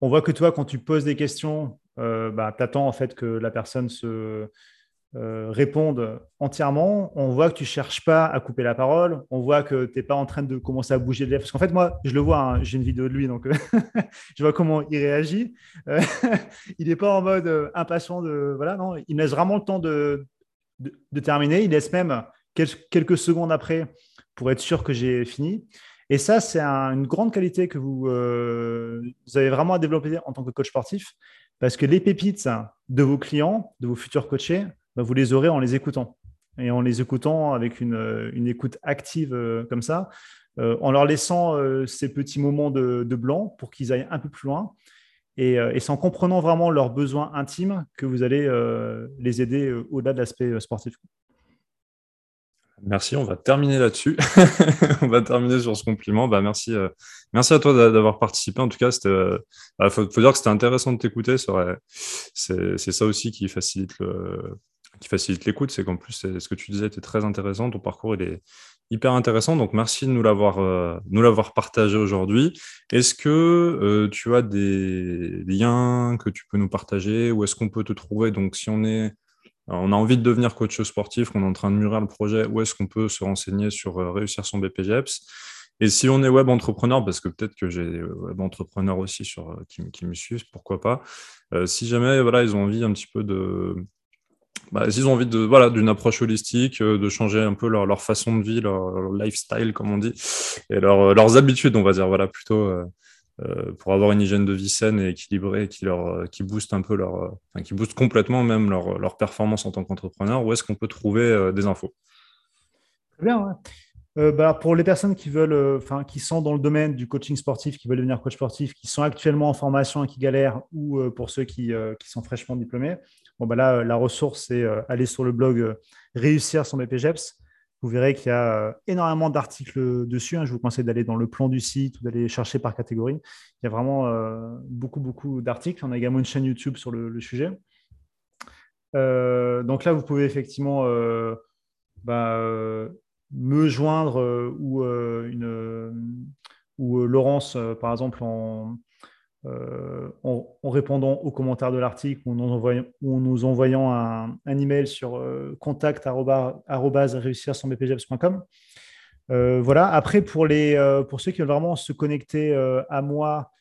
On voit que toi, quand tu poses des questions, bah, tu attends en fait que la personne se euh, réponde entièrement. On voit que tu cherches pas à couper la parole. On voit que tu n'es pas en train de commencer à bouger de lèvres. Parce qu'en fait, moi, je le vois, hein, j'ai une vidéo de lui, donc je vois comment il réagit. Euh, il n'est pas en mode impatient de. Voilà, non, il laisse vraiment le temps de, de, terminer. Il laisse même quelques secondes après pour être sûr que j'ai fini. Et ça, c'est une grande qualité que vous, vous, avez vraiment à développer en tant que coach sportif. Parce que les pépites de vos clients, de vos futurs coachés, bah, vous les aurez en les écoutant. Et en les écoutant avec une, euh, écoute active euh, comme ça, euh, en leur laissant ces petits moments de, blanc pour qu'ils aillent un peu plus loin. Et, en comprenant vraiment leurs besoins intimes que vous allez les aider au-delà de l'aspect sportif. Merci, on va terminer là-dessus. on va terminer sur ce compliment. Bah, merci, merci à toi d'avoir participé. En tout cas, il euh, bah, faut, dire que c'était intéressant de t'écouter. C'est ça aussi qui facilite qui facilite l'écoute, c'est qu'en plus, ce que tu disais était très intéressant. Ton parcours, il est hyper intéressant. Donc, merci de nous l'avoir euh, partagé aujourd'hui. Est-ce que tu as des liens que tu peux nous partager ou est-ce qu'on peut te trouver? Donc, si on est on a envie de devenir coach sportif, on est en train de mûrir le projet, où est-ce qu'on peut se renseigner sur euh, réussir son BPGEPS Et si on est web entrepreneur, parce que peut-être que j'ai des web entrepreneurs aussi sur, euh, qui, me suivent, pourquoi pas. Euh, si jamais voilà, ils ont envie un petit peu de. Bah, s'ils ont envie de voilà d'une approche holistique, de changer un peu leur, façon de vie, leur, lifestyle comme on dit, et leurs habitudes, on va dire voilà plutôt euh, pour avoir une hygiène de vie saine et équilibrée qui, leur, euh, qui booste un peu leur, euh, qui booste complètement même leur, leur performance en tant qu'entrepreneur, où est-ce qu'on peut trouver des infos? Très bien, bah, pour les personnes qui veulent, enfin, qui sont dans le domaine du coaching sportif, qui veulent devenir coach sportif, qui sont actuellement en formation et qui galèrent, ou pour ceux qui, qui, sont fraîchement diplômés, bon, bah là, la ressource, c'est aller sur le blog Réussir son BPGEPS. Vous verrez qu'il y a euh, énormément d'articles dessus. Hein. Je vous conseille d'aller dans le plan du site ou d'aller chercher par catégorie. Il y a vraiment euh, beaucoup, beaucoup d'articles. On a également une chaîne YouTube sur le, sujet. Euh, donc là, vous pouvez effectivement bah, me joindre ou, ou Laurence, par exemple, en, euh, en, répondant aux commentaires de l'article ou en nous envoyant, un, email sur euh, contact réussir euh, voilà. Après, pour, les, pour ceux qui veulent vraiment se connecter à moi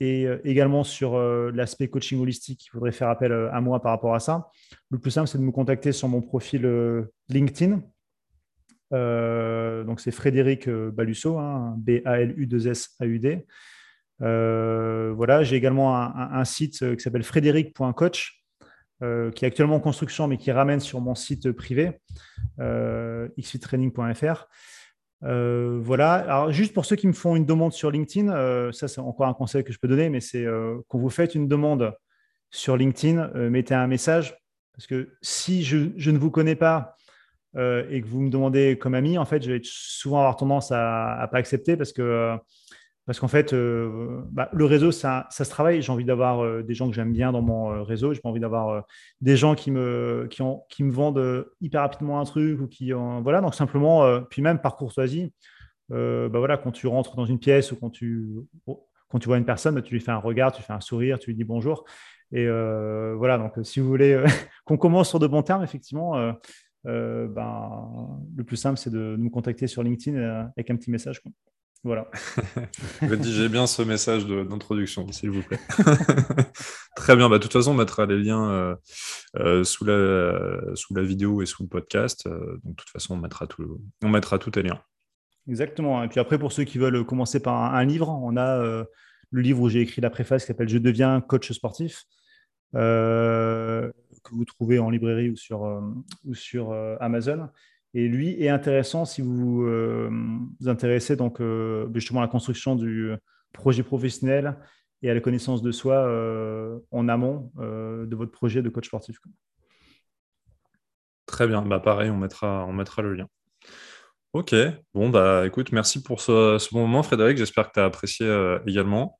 et également sur l'aspect coaching holistique, il faudrait faire appel à moi par rapport à ça. Le plus simple, c'est de me contacter sur mon profil LinkedIn. donc, c'est Frédéric Balusso, hein, B-A-L-U-2-S-A-U-D. Euh, voilà, j'ai également un, site euh, qui s'appelle frédéric.coach, euh, qui est actuellement en construction, mais qui ramène sur mon site privé, euh, xfittraining.fr. voilà. Alors, juste pour ceux qui me font une demande sur LinkedIn, ça c'est encore un conseil que je peux donner, mais c'est quand vous faites une demande sur LinkedIn, mettez un message. Parce que si je, je ne vous connais pas et que vous me demandez comme ami, en fait, je vais souvent avoir tendance à ne pas accepter parce que parce qu'en fait, euh, bah, le réseau, ça, se travaille. J'ai envie d'avoir euh, des gens que j'aime bien dans mon euh, réseau. J'ai pas envie d'avoir des gens qui me, qui, ont, me vendent hyper rapidement un truc ou qui, voilà. Donc simplement, puis même par courtoisie, bah, voilà, quand tu rentres dans une pièce ou quand tu, tu vois une personne, bah, tu lui fais un regard, tu fais un sourire, tu lui dis bonjour. Et voilà. Donc si vous voulez qu'on commence sur de bons termes, effectivement. ben, le plus simple, c'est de nous contacter sur LinkedIn avec un petit message. Voilà. Rédigez bien ce message d'introduction, s'il vous plaît. Très bien. Bah, de toute façon, on mettra les liens euh, euh, sous, la, sous la vidéo et sous le podcast. Euh, donc, de toute façon, on mettra, tout, on mettra tous les liens. Exactement. Et puis après, pour ceux qui veulent commencer par un, livre, on a le livre où j'ai écrit la préface qui s'appelle Je deviens coach sportif, que vous trouvez en librairie ou sur, ou sur Amazon. Et lui est intéressant si vous vous intéressez donc justement à la construction du projet professionnel et à la connaissance de soi euh, en amont euh, de votre projet de coach sportif. Très bien, bah pareil, on mettra, on mettra le lien. Ok, bon, bah écoute, merci pour ce, bon moment, Frédéric. J'espère que tu as apprécié euh, également.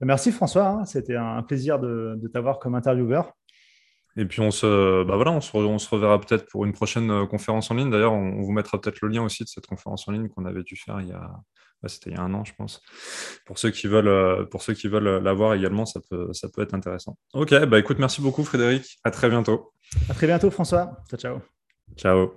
Merci François, hein. c'était un plaisir de, t'avoir comme intervieweur. Et puis on se, bah voilà, on se, on se reverra peut-être pour une prochaine conférence en ligne. D'ailleurs, on, vous mettra peut-être le lien aussi de cette conférence en ligne qu'on avait dû faire il y a, c'était il y a un an, je pense. Pour ceux qui veulent, euh, pour ceux qui veulent euh, l'avoir également, ça peut, ça peut être intéressant. Ok, bah écoute, merci beaucoup Frédéric. À très bientôt. À très bientôt François. Ciao, ciao. Ciao.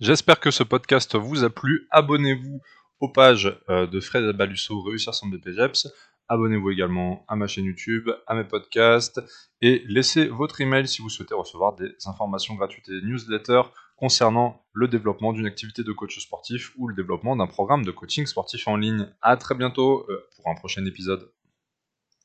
J'espère que ce podcast vous a plu. Abonnez-vous aux pages euh, de Fred Balusso, Réussir son BPGEPS. Abonnez-vous également à ma chaîne YouTube, à mes podcasts et laissez votre email si vous souhaitez recevoir des informations gratuites et newsletters concernant le développement d'une activité de coach sportif ou le développement d'un programme de coaching sportif en ligne. À très bientôt euh, pour un prochain épisode.